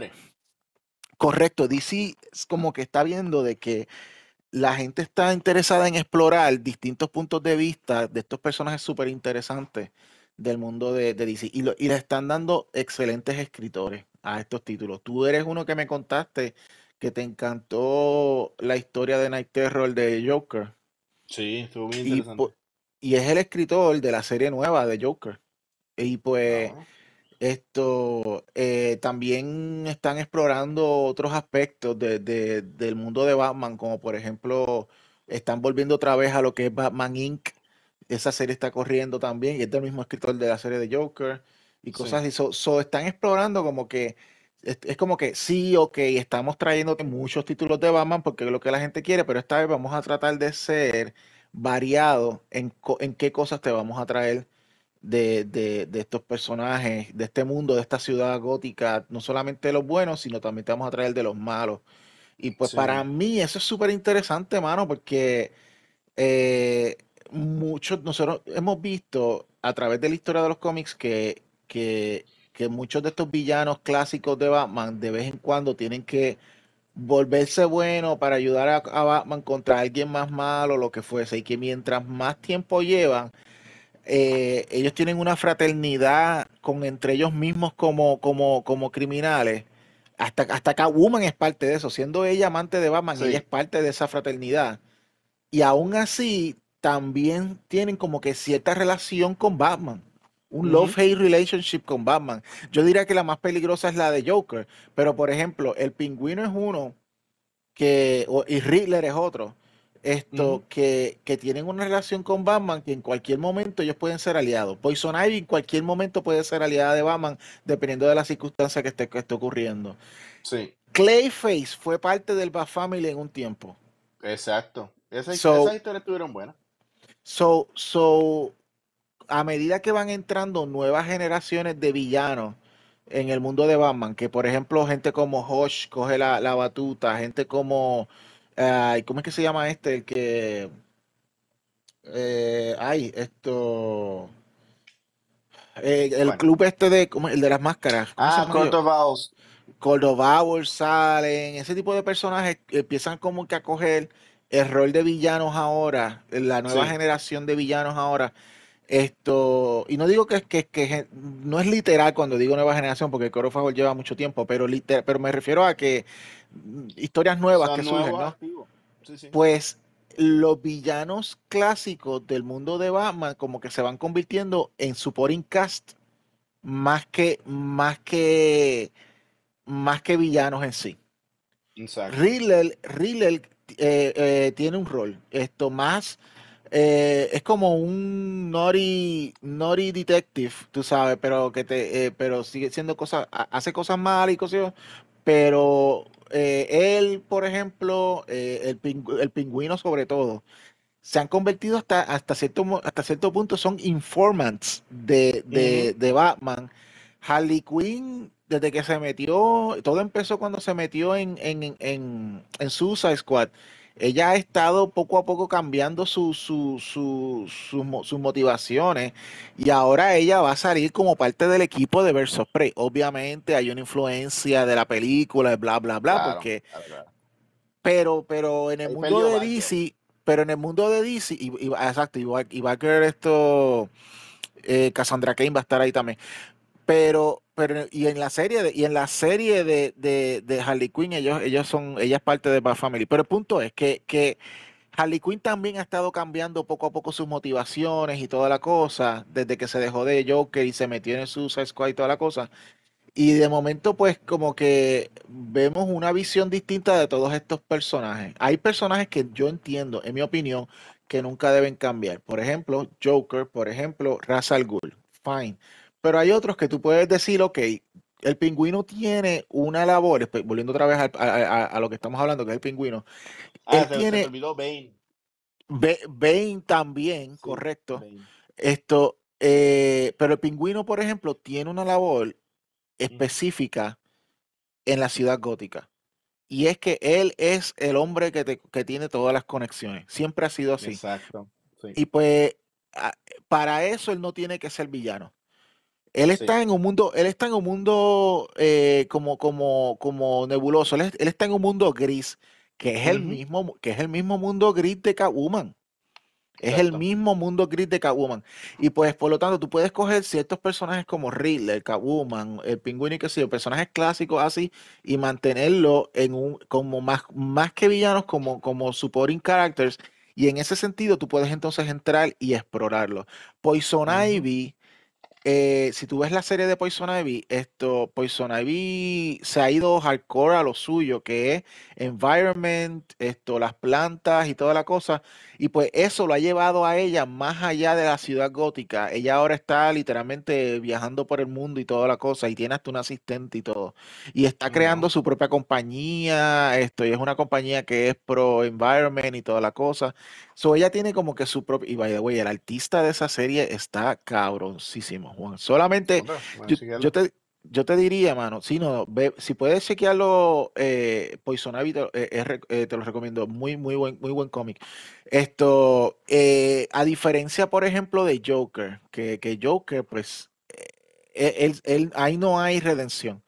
Correcto, DC es como que está viendo de que la gente está interesada en explorar distintos puntos de vista de estos personajes súper interesantes del mundo de, DC y, y, le están dando excelentes escritores a estos títulos. Tú eres uno que me contaste que te encantó la historia de Night Terror de Joker. Sí, estuvo muy interesante. y es el escritor de la serie nueva de Joker. Y pues Esto eh, también están explorando otros aspectos de- de- del mundo de Batman, como por ejemplo, están volviendo otra vez a lo que es Batman Inc. Esa serie está corriendo también, y es del mismo escritor de la serie de Joker y cosas Sí, así. So, so están explorando como que es, es como que sí, ok, estamos trayéndote muchos títulos de Batman porque es lo que la gente quiere, pero esta vez vamos a tratar de ser variados en, co- en qué cosas te vamos a traer de, de- de estos personajes, de este mundo, de esta ciudad gótica, no solamente de los buenos, sino también te vamos a traer de los malos. Y pues para mí eso es súper interesante, mano, porque eh, muchos, nosotros hemos visto a través de la historia de los cómics que, que, que muchos de estos villanos clásicos de Batman de vez en cuando tienen que volverse bueno para ayudar a, a Batman contra alguien más malo, lo que fuese, y que mientras más tiempo llevan, eh, ellos tienen una fraternidad con entre ellos mismos como, como, como criminales. Hasta, hasta Catwoman es parte de eso, siendo ella amante de Batman, ella es sí. parte de esa fraternidad. Y aún así, también tienen como que cierta relación con Batman. Un love-hate relationship con Batman. Yo diría que la más peligrosa es la de Joker. Pero, por ejemplo, el pingüino es uno que, y Riddler es otro, esto, que, que tienen una relación con Batman que en cualquier momento ellos pueden ser aliados. Poison Ivy en cualquier momento puede ser aliada de Batman, dependiendo de la circunstancia que esté, que esté ocurriendo. Sí, Clayface fue parte del Bat Family en un tiempo. exacto. Esa, esas historias estuvieron buenas. so, so, a medida que van entrando nuevas generaciones de villanos en el mundo de Batman, que por ejemplo gente como Hosh coge la, la batuta, gente como, ay, ¿cómo es que se llama este? El que, eh, ay, esto, eh, el Bueno. club este de, el de las máscaras, ¿cómo se Ah, llama Court yo? of Owls. Cordova salen, ese tipo de personajes empiezan como que a coger el rol de villanos ahora, la nueva Sí, generación de villanos ahora. Esto, y no digo que, que, que no es literal cuando digo nueva generación, porque Call of Duty lleva mucho tiempo, pero, liter- pero me refiero a que mm, historias nuevas que surgen, ¿no? Sí, sí. Pues los villanos clásicos del mundo de Batman como que se van convirtiendo en supporting cast más que, más que, más que villanos en sí. Exacto. Riddler, Riddler, eh, eh, tiene un rol, esto más, eh, es como un naughty, naughty detective, tú sabes, pero que te, eh, pero sigue siendo cosas, ha- hace cosas malas y cosas, pero eh, él, por ejemplo, el, pingü- el pingüino sobre todo, se han convertido hasta, hasta cierto, hasta cierto punto, son informants de, de, de Batman. Harley Quinn, desde que se metió, todo empezó cuando se metió en, en, en, en en Suicide Squad. Ella ha estado poco a poco cambiando su, su, su- sus mo- sus motivaciones y ahora ella va a salir como parte del equipo de of Prey. Obviamente hay una influencia de la película, bla, bla, bla, Claro, porque claro, claro. pero, pero en el mundo de. DC, pero en el mundo de DC, y, y- exacto, y va, y va a querer esto, eh, Cassandra Cain va a estar ahí también. Pero, pero, y en la serie de, y en la serie de, de, de Harley Quinn, ellos, ellos son, ella es parte de Bat Family. Pero el punto es que, que Harley Quinn también ha estado cambiando poco a poco sus motivaciones y toda la cosa, desde que se dejó de Joker y se metió en Suicide Squad y toda la cosa. Y de momento, pues, como que vemos una visión distinta de todos estos personajes. Hay personajes que yo entiendo, en mi opinión, que nunca deben cambiar. Por ejemplo, Joker, por ejemplo, Ra's al. Fine. Pero hay otros que tú puedes decir, ok, el pingüino tiene una labor, volviendo otra vez a, a- a lo que estamos hablando, que es el pingüino. Ah, Él se, se tiene, olvidó Bane. Ba- Bane también, Sí, correcto. Bane. Esto, eh, pero el pingüino, por ejemplo, tiene una labor específica en la ciudad gótica. Y es que él es el hombre que, te- que tiene todas las conexiones. Siempre ha sido así. Exacto. Sí, Y pues para eso él no tiene que ser villano. Él sí. está en un mundo, él está en un mundo eh, como, como, como nebuloso. Él, es- él está en un mundo gris, que es el mismo, que es el mismo mundo gris de Catwoman. Es el mismo mundo gris de Catwoman. Y pues, por lo tanto, tú puedes coger ciertos personajes como Riddler, Catwoman, el pingüino y qué sé yo, personajes clásicos así, y mantenerlo en un, como más, más que villanos, como, como supporting characters. Y en ese sentido, tú puedes entonces entrar y explorarlo. Poison Ivy eh, si tú ves la serie de Poison Ivy, esto, Poison Ivy se ha ido hardcore a lo suyo, que es environment, esto, las plantas y toda la cosa. Y pues eso lo ha llevado a ella más allá de la ciudad gótica. Ella ahora está literalmente viajando por el mundo y toda la cosa, y tiene hasta un asistente y todo. Y está creando su propia compañía, esto, y es una compañía que es pro environment y toda la cosa. So ella tiene como que su propio. Y by the way, el artista de esa serie está cabroncísimo, Juan. Solamente, yo, te, yo te diría, mano, si no, ve, si puedes chequearlo, eh, Poison Ivy te, eh, eh, te lo recomiendo. Muy, muy buen, muy buen cómic. Esto, eh, a diferencia, por ejemplo, de Joker, que, que Joker, pues, él, él- ahí no hay redención.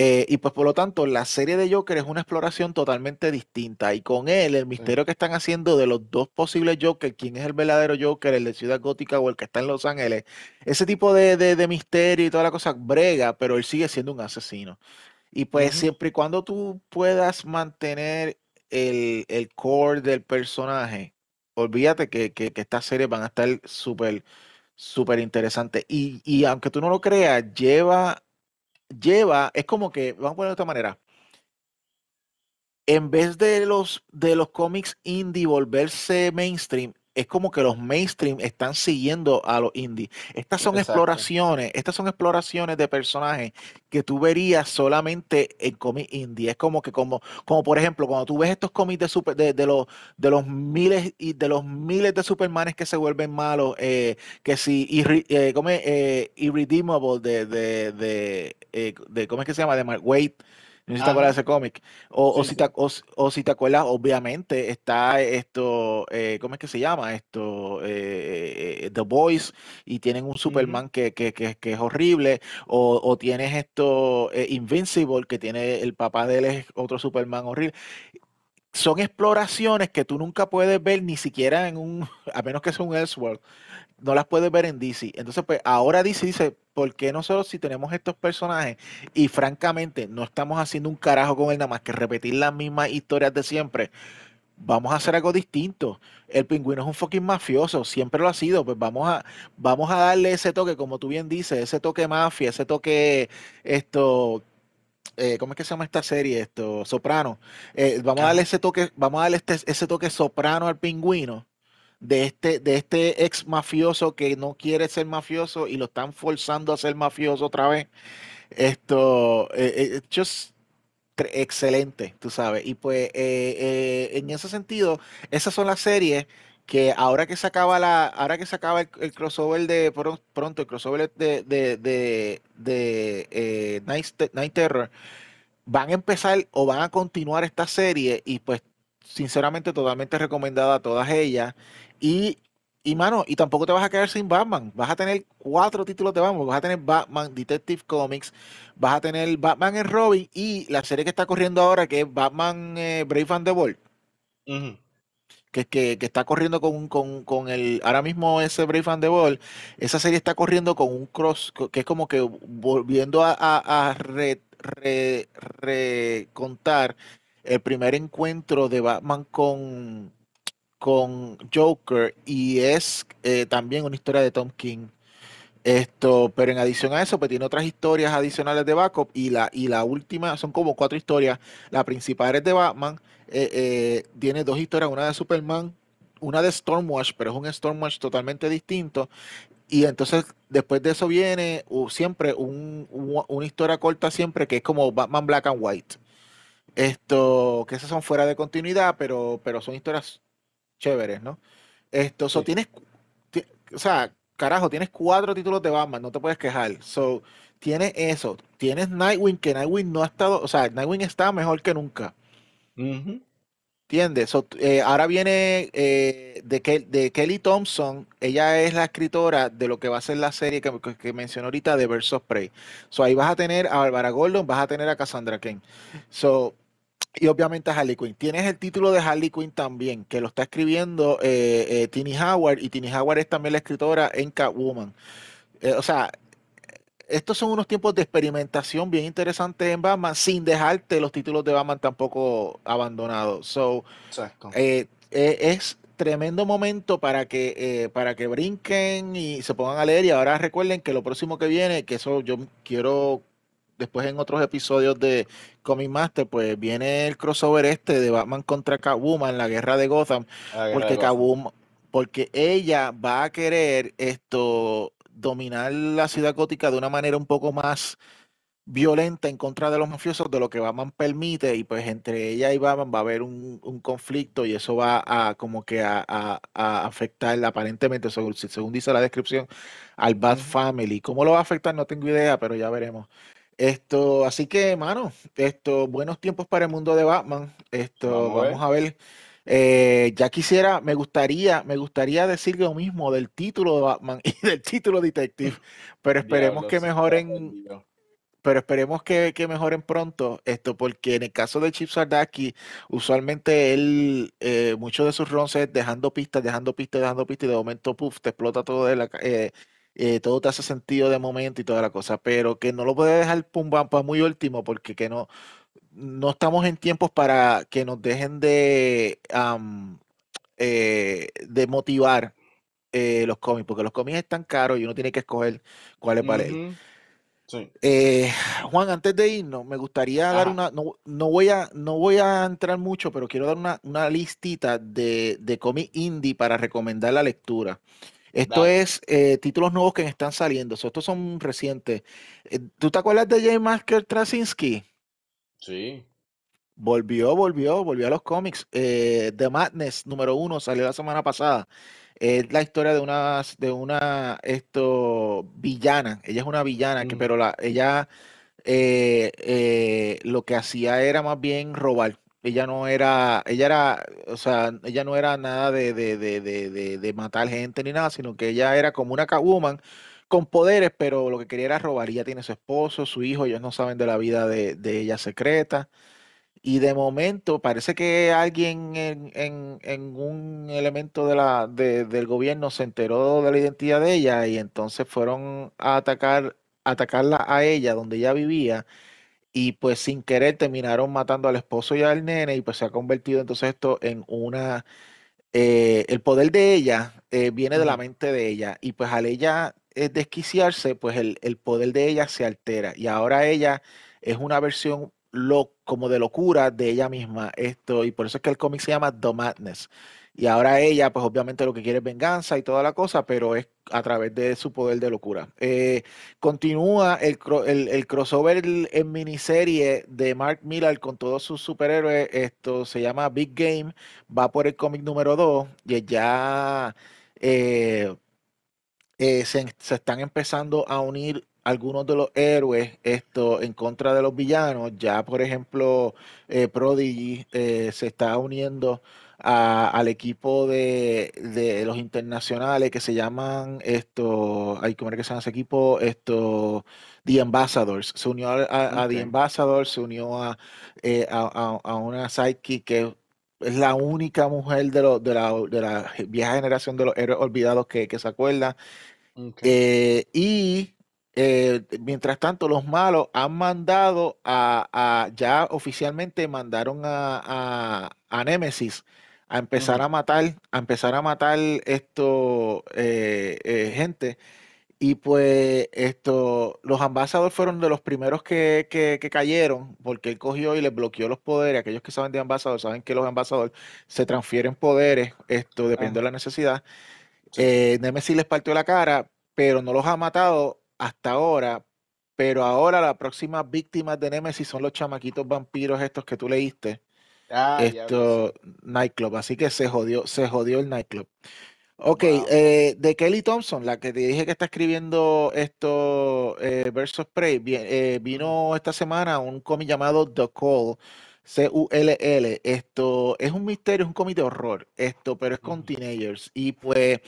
Eh, y pues por lo tanto, la serie de Joker es una exploración totalmente distinta. Y con él, el Sí. misterio que están haciendo de los dos posibles Joker, quién es el verdadero Joker, el de Ciudad Gótica o el que está en Los Ángeles, ese tipo de, de- de misterio y toda la cosa brega, pero él sigue siendo un asesino. Y pues siempre y cuando tú puedas mantener el, el core del personaje, olvídate que, que, que estas series van a estar súper, súper interesantes. Y, y aunque tú no lo creas, lleva lleva, es como que, vamos a ponerlo de esta manera, en vez de los, de los cómics indie volverse mainstream, es como que los mainstream están siguiendo a los indie. Estas son Exacto. exploraciones, estas son exploraciones de personajes que tú verías solamente en cómics indie. Es como que, como, como por ejemplo, cuando tú ves estos cómics de, super, de, de los, de los miles y de los miles de Supermanes que se vuelven malos, eh, que si irre- eh, ¿cómo es? Eh, Irredeemable de, de, de, eh, de- ¿cómo es que se llama? De Mark Waid. No sé si te acuerdas de ese cómic. O, o Sí, si te, sí. o, si o si te acuerdas, obviamente está esto, eh, ¿cómo es que se llama? Esto, eh, eh, The Boys, y tienen un. Superman que, que, que, que es horrible. O, o tienes esto, eh, Invincible, que tiene el papá de él es otro Superman horrible. Son exploraciones que tú nunca puedes ver ni siquiera en un, a menos que sea un Elseworld no las puedes ver en DC. Entonces, pues ahora DC dice, ¿por qué nosotros si tenemos estos personajes y francamente no estamos haciendo un carajo con él nada más que repetir las mismas historias de siempre? Vamos a hacer algo distinto. El pingüino es un fucking mafioso, siempre lo ha sido. Pues vamos a, vamos a darle ese toque, como tú bien dices, ese toque mafia, ese toque, esto, eh, ¿cómo es que se llama esta serie? Esto, Soprano. Eh, vamos a darle ese toque, vamos a darle este, ese toque soprano al pingüino de este, de este ex mafioso que no quiere ser mafioso y lo están forzando a ser mafioso otra vez. Esto, eh, eh, tre- excelente, tú sabes. Y pues eh, eh, en ese sentido, esas son las series que ahora que se acaba la, ahora que se acaba el, crossover de pro- pronto, el crossover de, de, de, de, eh, Night, Night Terror, van a empezar o van a continuar esta serie y pues sinceramente totalmente recomendada a todas ellas y y mano, y tampoco te vas a quedar sin Batman, vas a tener cuatro títulos de Batman, vas a tener Batman Detective Comics, vas a tener Batman and Robin y la serie que está corriendo ahora que es Batman eh, Brave and the Bold, que, que, que está corriendo con, con, con el, ahora mismo ese Brave and the Bold, esa serie está corriendo con un cross, que es como que volviendo a, a, a re- re- recontar el primer encuentro de Batman con, con Joker y es eh, también una historia de Tom King. Esto, pero en adición a eso, pues tiene otras historias adicionales de backup y la, y la última, son como cuatro historias. La principal es de Batman, eh, eh, tiene dos historias, una de Superman, una de Stormwatch, pero es un Stormwatch totalmente distinto. Y entonces después de eso viene siempre un- una historia corta siempre que es como Batman Black and White. Esto, que esas son fuera de continuidad, pero, pero son historias chéveres, ¿no? Esto, so, Sí. tienes, ti- o sea, carajo, tienes cuatro títulos de Batman, no te puedes quejar. So, tienes eso, tienes Nightwing, que Nightwing no ha estado, o sea, Nightwing está mejor que nunca, Ujú. ¿entiendes? So, eh, ahora viene eh, de, Ke- de Kelly Thompson, ella es la escritora de lo que va a ser la serie que, que, que mencioné ahorita de of Prey. So, ahí vas a tener a Barbara Gordon, vas a tener a Cassandra Cain. So, y obviamente Harley Quinn. Tienes el título de Harley Quinn también, que lo está escribiendo eh, eh, Tini Howard, y Tini Howard es también la escritora en Catwoman. Eh, o sea, estos son unos tiempos de experimentación bien interesantes en Batman, sin dejarte los títulos de Batman tampoco abandonados. So, Exacto. eh, eh, es tremendo momento para que, eh, para que brinquen y se pongan a leer. Y ahora recuerden que lo próximo que viene, que eso yo quiero después en otros episodios de Comic Master, pues viene el crossover este de Batman contra Catwoman, la guerra de Gotham, porque Catwoman, porque ella va a querer esto dominar la ciudad gótica de una manera un poco más violenta en contra de los mafiosos de lo que Batman permite y pues entre ella y Batman va a haber un, conflicto y eso va a como que a, afectar aparentemente, según, según, dice la descripción, al Bat Family. ¿Cómo lo va a afectar? No tengo idea, pero ya veremos. Esto, así que, mano, esto, buenos tiempos para el mundo de Batman. Esto, vamos a ver. Eh, ya quisiera, me gustaría, me gustaría decir lo mismo del título de Batman y del título Detective, pero esperemos que mejoren, pero esperemos que, mejoren pronto esto, porque en el caso de Chip Sardaki, usualmente él, eh, muchos de sus runs es dejando pistas, dejando pistas, dejando pistas, y de momento, puff, te explota todo de la, eh, eh, todo te hace sentido de momento y toda la cosa, pero que no lo puede dejar pum para muy último, porque que no, no estamos en tiempos para que nos dejen de, de motivar los cómics, porque los cómics están caros y uno tiene que escoger cuál es para él. Eh, Juan, antes de irnos, me gustaría dar una, no, voy a, no voy a entrar mucho, pero quiero dar una, una listita de, de cómic indie para recomendar la lectura. Esto es eh, títulos nuevos que están saliendo. estos son recientes. Eh, ¿Tú te acuerdas de J. Masker Trasinski? Sí. Volvió, volvió, volvió a los cómics. The Madness número uno salió la semana pasada. Es la historia de una, de una esto, villana. Ella es una villana, que, mm. pero la, ella eh, eh, lo que hacía era más bien robar. Ella no era, ella era, o sea, ella no era nada de, de, de, de matar gente ni nada, sino que ella era como una Catwoman con poderes, pero lo que quería era robar. Ella tiene su esposo, su hijo, ellos no saben de la vida de, ella secreta. Y de momento parece que alguien en, un elemento de la, del gobierno se enteró de la identidad de ella y entonces fueron a atacar, atacarla a ella donde ella vivía y pues sin querer terminaron matando al esposo y al nene y pues se ha convertido entonces esto en una... Eh, el poder de ella eh, viene de la mente de ella y pues al ella eh, desquiciarse pues el, el poder de ella se altera y ahora ella es una versión lo, como de locura de ella misma. Esto, y por eso es que el cómic se llama The Madness. Y ahora ella, pues obviamente lo que quiere es venganza y toda la cosa, pero es a través de su poder de locura. Eh, continúa el, el, crossover en miniserie de Mark Millar con todos sus superhéroes. Esto se llama Big Game. Va por el cómic número 2 y ya eh, eh, se, se, están empezando a unir algunos de los héroes esto en contra de los villanos. Ya, por ejemplo, eh, Prodigy se está uniendo al equipo de, los internacionales que se llaman esto, hay que que se llama ese equipo, esto, The Ambassadors. Se unió a, The Ambassadors, se unió a, eh, a, una sidekick que es la única mujer de, de, la, de la vieja generación de los héroes olvidados que, se acuerda. y eh, mientras tanto, los malos han mandado a, ya oficialmente mandaron a, a, Nemesis a empezar a matar, a empezar a matar esto eh, eh, gente. Y pues esto, los ambasadores fueron de los primeros que, que, cayeron, porque él cogió y les bloqueó los poderes. Aquellos que saben de ambasadores saben que los ambasadores se transfieren poderes, esto depende de la necesidad. Nemesis les partió la cara, pero no los ha matado hasta ahora, pero ahora la próxima víctima de Nemesis son los chamaquitos vampiros estos que tú leíste. Ah, esto, nightclub, así que se jodió, se jodió el nightclub. Ok, eh, de Kelly Thompson, la que te dije que está escribiendo esto eh, versus Prey, eh, vino esta semana un cómic llamado The Call, C-U-L-L. Esto es un misterio, es un cómic de horror, esto, pero es con teenagers. Y pues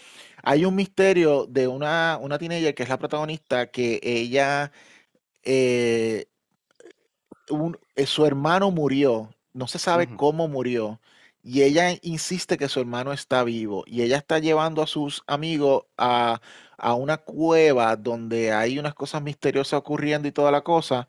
hay un misterio de una, una teenager que es la protagonista, que ella, eh, su hermano murió, no se sabe cómo murió, y ella insiste que su hermano está vivo, y ella está llevando a sus amigos a, a una cueva donde hay unas cosas misteriosas ocurriendo y toda la cosa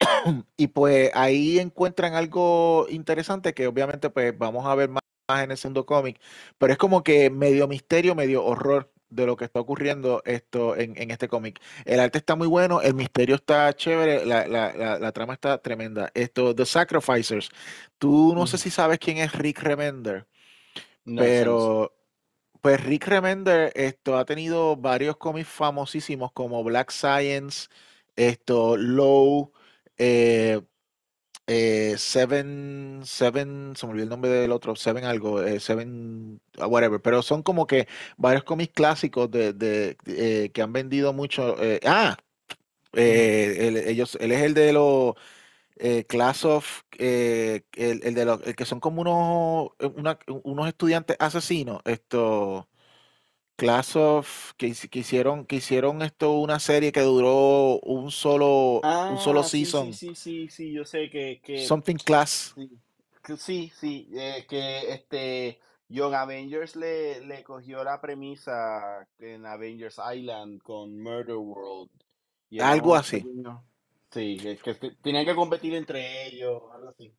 y pues ahí encuentran algo interesante que obviamente pues vamos a ver más en el segundo cómic, pero es como que medio misterio, medio horror de lo que está ocurriendo esto en, en este cómic. El arte está muy bueno, el misterio está chévere, la, la, la, la, trama está tremenda. Esto, The Sacrificers, tú no sé si sabes quién es Rick Remender, no, pero pues Rick Remender esto ha tenido varios cómics famosísimos como Black Science, esto, Low, eh, eh, Seven, Seven, se me olvidó el nombre del otro, Seven algo, eh, Seven, ah, whatever, pero son como que varios cómics clásicos de, de eh, que han vendido mucho. Eh, ah, él, ellos, él es el de los Class of, el, el, de los el que son como unos, una, unos estudiantes asesinos, esto. Class of que, que, hicieron que hicieron esto una serie que duró un solo ah, un solo sí, season. Sí, sí, sí, sí, yo sé que, que Something Class. Sí, que, sí, sí eh, que este Young Avengers le, le cogió la premisa en Avengers Island con Murder World. Y algo así. Sí, que, que, tenían que competir entre ellos, algo así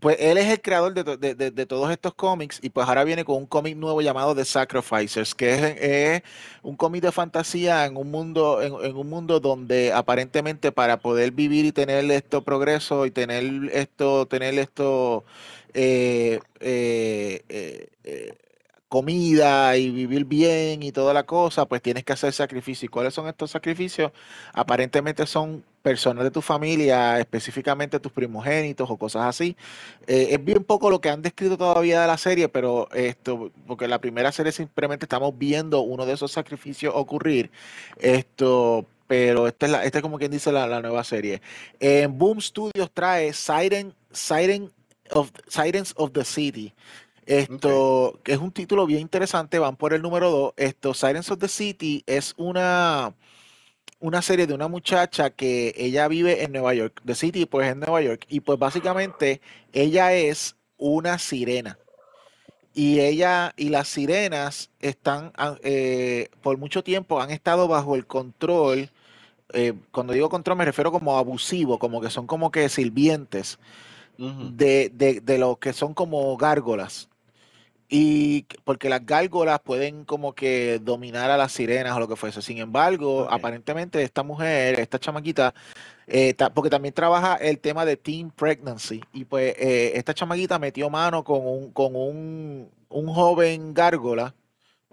pues él es el creador de, de, de, todos estos cómics y pues ahora viene con un cómic nuevo llamado The Sacrificers, que es, es un cómic de fantasía en un mundo en, en, un mundo donde aparentemente para poder vivir y tener esto progreso y tener esto tener esto eh, eh, eh, comida y vivir bien y toda la cosa, pues tienes que hacer sacrificios. ¿Y cuáles son estos sacrificios? Aparentemente son personas de tu familia, específicamente tus primogénitos o cosas así. Eh, es bien poco lo que han descrito todavía de la serie, pero esto, porque la primera serie simplemente estamos viendo uno de esos sacrificios ocurrir. Esto, pero esta es, la, esta es como quien dice la, la nueva serie. En Boom Studios trae Siren, Siren of, Sirens of the City. Esto, okay. que es un título bien interesante, van por el número 2. Esto, Sirens of the City es una, una serie de una muchacha que ella vive en Nueva York. The City, pues en Nueva York. Y pues básicamente ella es una sirena. Y ella y las sirenas están, eh, por mucho tiempo, han estado bajo el control. Eh, cuando digo control me refiero como abusivo, como que son como que sirvientes uh -huh. de, de, de lo que son como gárgolas. Y porque las gárgolas pueden como que dominar a las sirenas o lo que fuese. Sin embargo, okay. aparentemente esta mujer, esta chamaquita, eh, ta, porque también trabaja el tema de teen pregnancy. Y pues eh, esta chamaquita metió mano con un, con un, un joven gárgola.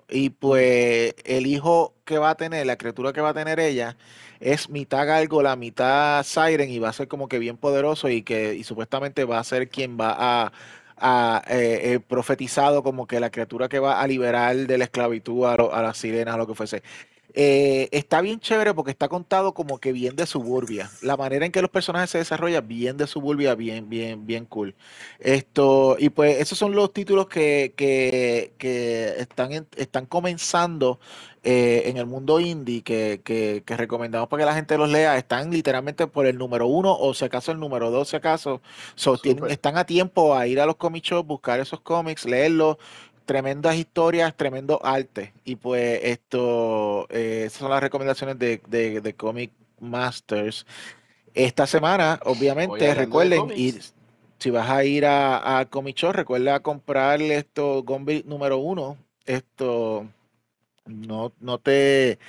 Y pues el hijo que va a tener, la criatura que va a tener ella, es mitad gárgola, mitad siren y va a ser como que bien poderoso y que y supuestamente va a ser quien va a a, eh, eh, profetizado como que la criatura que va a liberar de la esclavitud a, a las sirenas o lo que fuese. Eh, está bien chévere porque está contado como que bien de suburbia. La manera en que los personajes se desarrollan, bien de suburbia, bien, bien, bien cool. Esto, y pues esos son los títulos que, que, que están, en, están comenzando eh, en el mundo indie que, que, que, recomendamos para que la gente los lea. Están literalmente por el número uno o si acaso el número dos, si acaso. So, tienen, están a tiempo a ir a los comic shops, buscar esos cómics, leerlos tremendas historias, tremendo arte. Y pues esto, eh, esas son las recomendaciones de, de, de, Comic Masters. Esta semana, obviamente, recuerden ir, si vas a ir a, a Comic Shop, recuerda comprar esto, Gombi número uno. Esto, no, no te,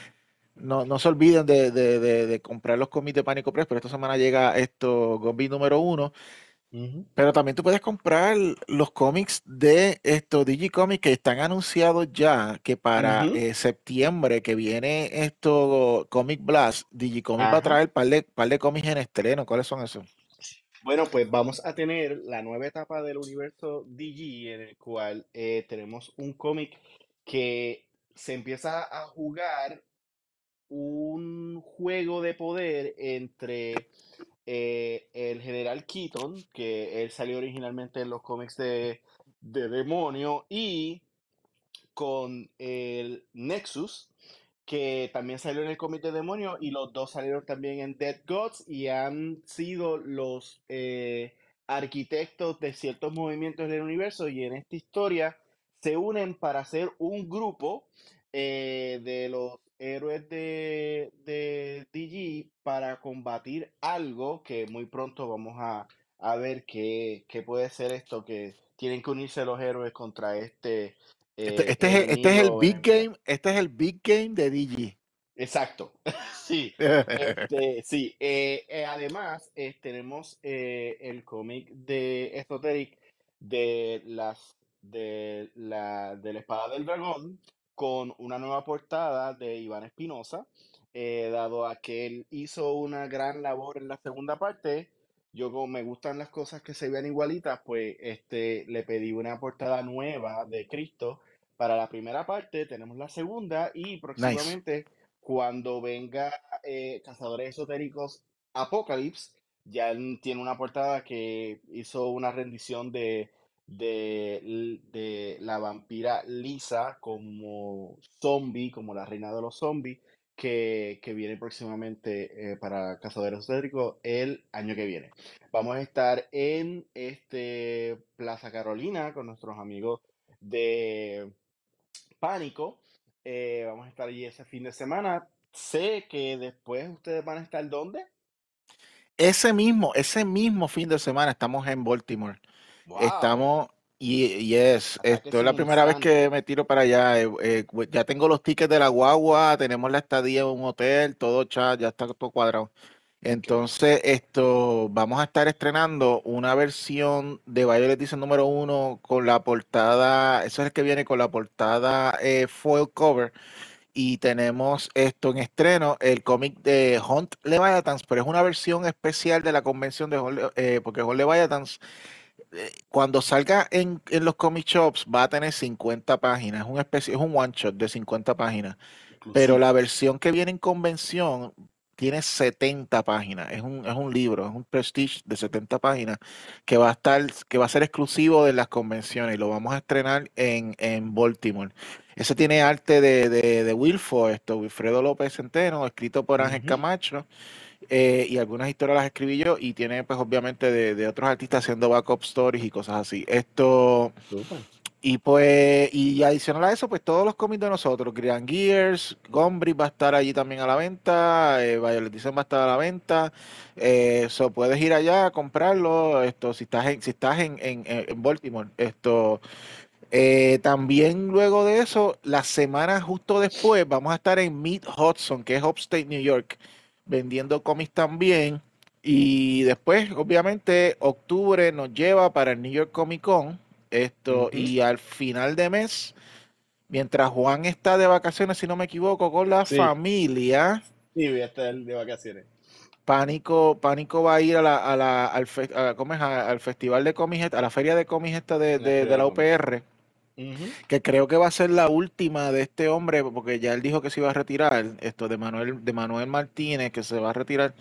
no, no se olviden de, de, de, de, comprar los cómics de Pánico Press, pero esta semana llega esto, Gombi número uno. Pero también tú puedes comprar los cómics de estos Digicomics que están anunciados ya que para uh -huh. eh, septiembre que viene esto Comic Blast, Digicomic Ajá. va a traer un par de, par de cómics en estreno. ¿Cuáles son esos? Bueno, pues vamos a tener la nueva etapa del universo Digi en el cual eh, tenemos un cómic que se empieza a jugar un juego de poder entre eh, el general Keaton, que él salió originalmente en los cómics de, de Demonio, y con el Nexus, que también salió en el cómic de Demonio, y los dos salieron también en Dead Gods y han sido los eh, arquitectos de ciertos movimientos del universo, y en esta historia se unen para hacer un grupo eh, de los héroes de, de DG para combatir algo que muy pronto vamos a, a ver qué, qué puede ser esto que tienen que unirse los héroes contra este Este, eh, este es, el- este es el enemigo big game, este es el big game de DG. Exacto, sí. Este, sí, eh, eh, además tenemos el cómic de Esoteric de las de la de la espada del dragón con una nueva portada de Iván Espinosa, eh, dado a que él hizo una gran labor en la segunda parte. Yo como me gustan las cosas que se vean igualitas, pues este le pedí una portada nueva de Cristo para la primera parte. Tenemos la segunda y Nice. próximamente cuando venga eh, Cazadores Esotéricos Apocalypse, ya él tiene una portada que hizo una rendición de, de, de la vampira Lisa como zombie, como la reina de los zombies, que, que viene próximamente eh, para Cazadores Esotéricos el año que viene. Vamos a estar en este Plaza Carolina con nuestros amigos de Pánico. Eh, vamos a estar allí ese fin de semana. Sé que después ustedes van a estar ¿dónde? Ese mismo, ese mismo fin de semana estamos en Baltimore. ¡Wow! Estamos, y, y es, Ataque esto es la primera vez que me tiro para allá. eh, eh, ya tengo los tickets de la guagua, tenemos la estadía en un hotel, todo ya, ya está todo cuadrado. Entonces, esto, vamos a estar estrenando una versión de Violet Dice número uno con la portada, eso es el que viene con la portada eh, foil cover. Y tenemos esto en estreno, el cómic de Hunt Leviathans, pero es una versión especial de la convención de Hunt, eh, porque Hunt Leviathans cuando salga en, en los comic shops va a tener 50 páginas, es un, especie, es un one shot de 50 páginas, pero la versión que viene en convención tiene 70 páginas, es un, es un libro, es un prestige de 70 páginas que va a estar, que va a ser exclusivo de las convenciones y lo vamos a estrenar en, en Baltimore. Ese tiene arte de, de, de Wilfo, esto, Wilfredo López Centeno, escrito por Ángel. Camacho eh, y algunas historias las escribí yo y tiene pues obviamente de, de otros artistas haciendo backup stories y cosas así. Esto, y pues, y adicional a eso, pues todos los cómics de nosotros, Grand Gears, Gombrich va a estar allí también a la venta, eh, Violet Dicen va a estar a la venta, eh, so puedes ir allá a comprarlo, esto, si estás en, si estás en, en, en en Baltimore, esto, eh, también luego de eso, la semana justo después, vamos a estar en Meet Hudson, que es Upstate New York, vendiendo cómics también. Y después, obviamente, octubre nos lleva para el New York Comic Con. Esto, y al final de mes, mientras Juan está de vacaciones, si no me equivoco, con la Sí, familia, sí, voy a estar de vacaciones. Pánico, Pánico va a ir a la, a la- al, fe- a- ¿cómo es? A- al festival de cómics, a la feria de cómics esta de, de- de la cómics. Que creo que va a ser la última de este hombre, porque ya él dijo que se iba a retirar, esto de Manuel, de Manuel Martínez, que se va a retirar.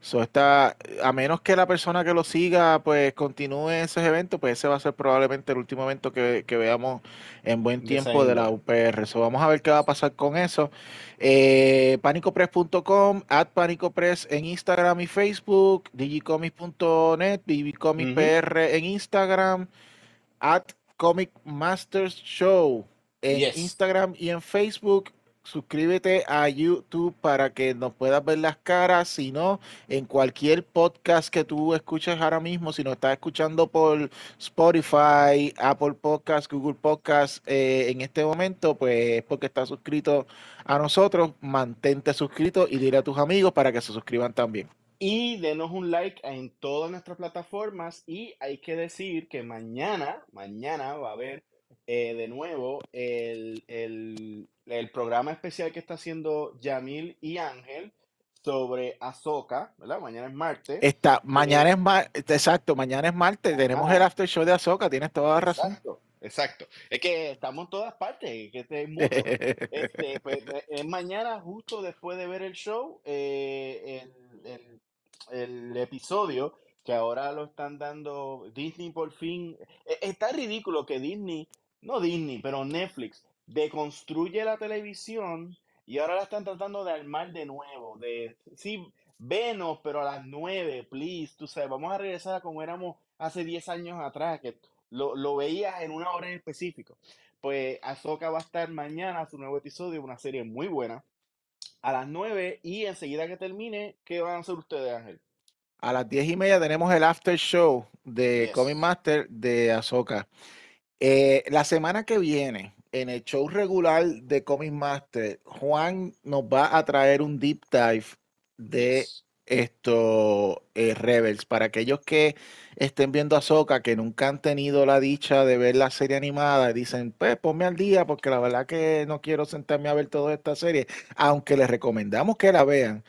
So está, a menos que la persona que lo siga, pues continúe esos eventos, pues ese va a ser probablemente el último evento que, que veamos en buen tiempo de la. UPR. So vamos a ver qué va a pasar con eso. Eh, panicopress.com, at panicopress en Instagram y Facebook, digicomics.net, Ujú. bbcomispr en Instagram, at Comic Masters Show en Yes. Instagram y en Facebook. Suscríbete a YouTube para que nos puedas ver las caras. Si no, en cualquier podcast que tú escuches ahora mismo, si nos estás escuchando por Spotify, Apple Podcast, Google Podcast eh, en este momento, pues es porque estás suscrito a nosotros. Mantente suscrito y dile a tus amigos para que se suscriban también. Y denos un like en todas nuestras plataformas. Y hay que decir que mañana, mañana va a haber eh, de nuevo el, el- el programa especial que está haciendo Yamil y Ángel sobre Ahsoka, ¿verdad? Mañana es martes. Esta, mañana Eh, es martes, exacto, mañana es martes, tenemos el after show de Azoka, tienes toda la razón. exacto, exacto. Es que estamos en todas partes, que este es mutuo. Este, pues, es mañana, justo después de ver el show, eh, el, el- el episodio que ahora lo están dando Disney por fin. eh, Está ridículo que Disney, no Disney, pero Netflix, deconstruye la televisión y ahora la están tratando de armar de nuevo. De, sí, venos, pero a las 9, please. Tú sabes, vamos a regresar a como éramos hace 10 años atrás, que lo, lo veías en una hora en específico. Pues Ahsoka va a estar mañana su nuevo episodio, una serie muy buena, a las 9 y enseguida que termine, ¿qué van a hacer ustedes, Ángel? a las diez y media tenemos el after show de Yes. Comic Master de Ahsoka. Eh, la semana que viene, en el show regular de Comic Master, Juan nos va a traer un deep dive de Yes. Esto eh, Rebels. Para aquellos que estén viendo Ahsoka, que nunca han tenido la dicha de ver la serie animada, dicen, pues ponme al día, porque la verdad que no quiero sentarme a ver toda esta serie, aunque les recomendamos que la vean.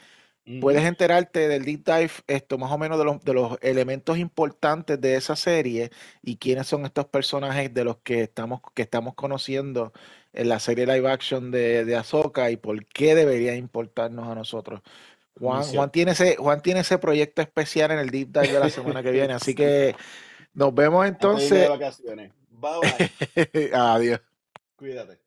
Puedes enterarte del deep dive, esto más o menos de los, de los elementos importantes de esa serie y quiénes son estos personajes de los que estamos, que estamos conociendo en la serie live action de, de Ahsoka y por qué debería importarnos a nosotros. Juan, Juan tiene ese, Juan tiene ese proyecto especial en el deep dive de la semana que viene, así que nos vemos Antes de entonces. vacaciones. Bye bye. Adiós. Cuídate.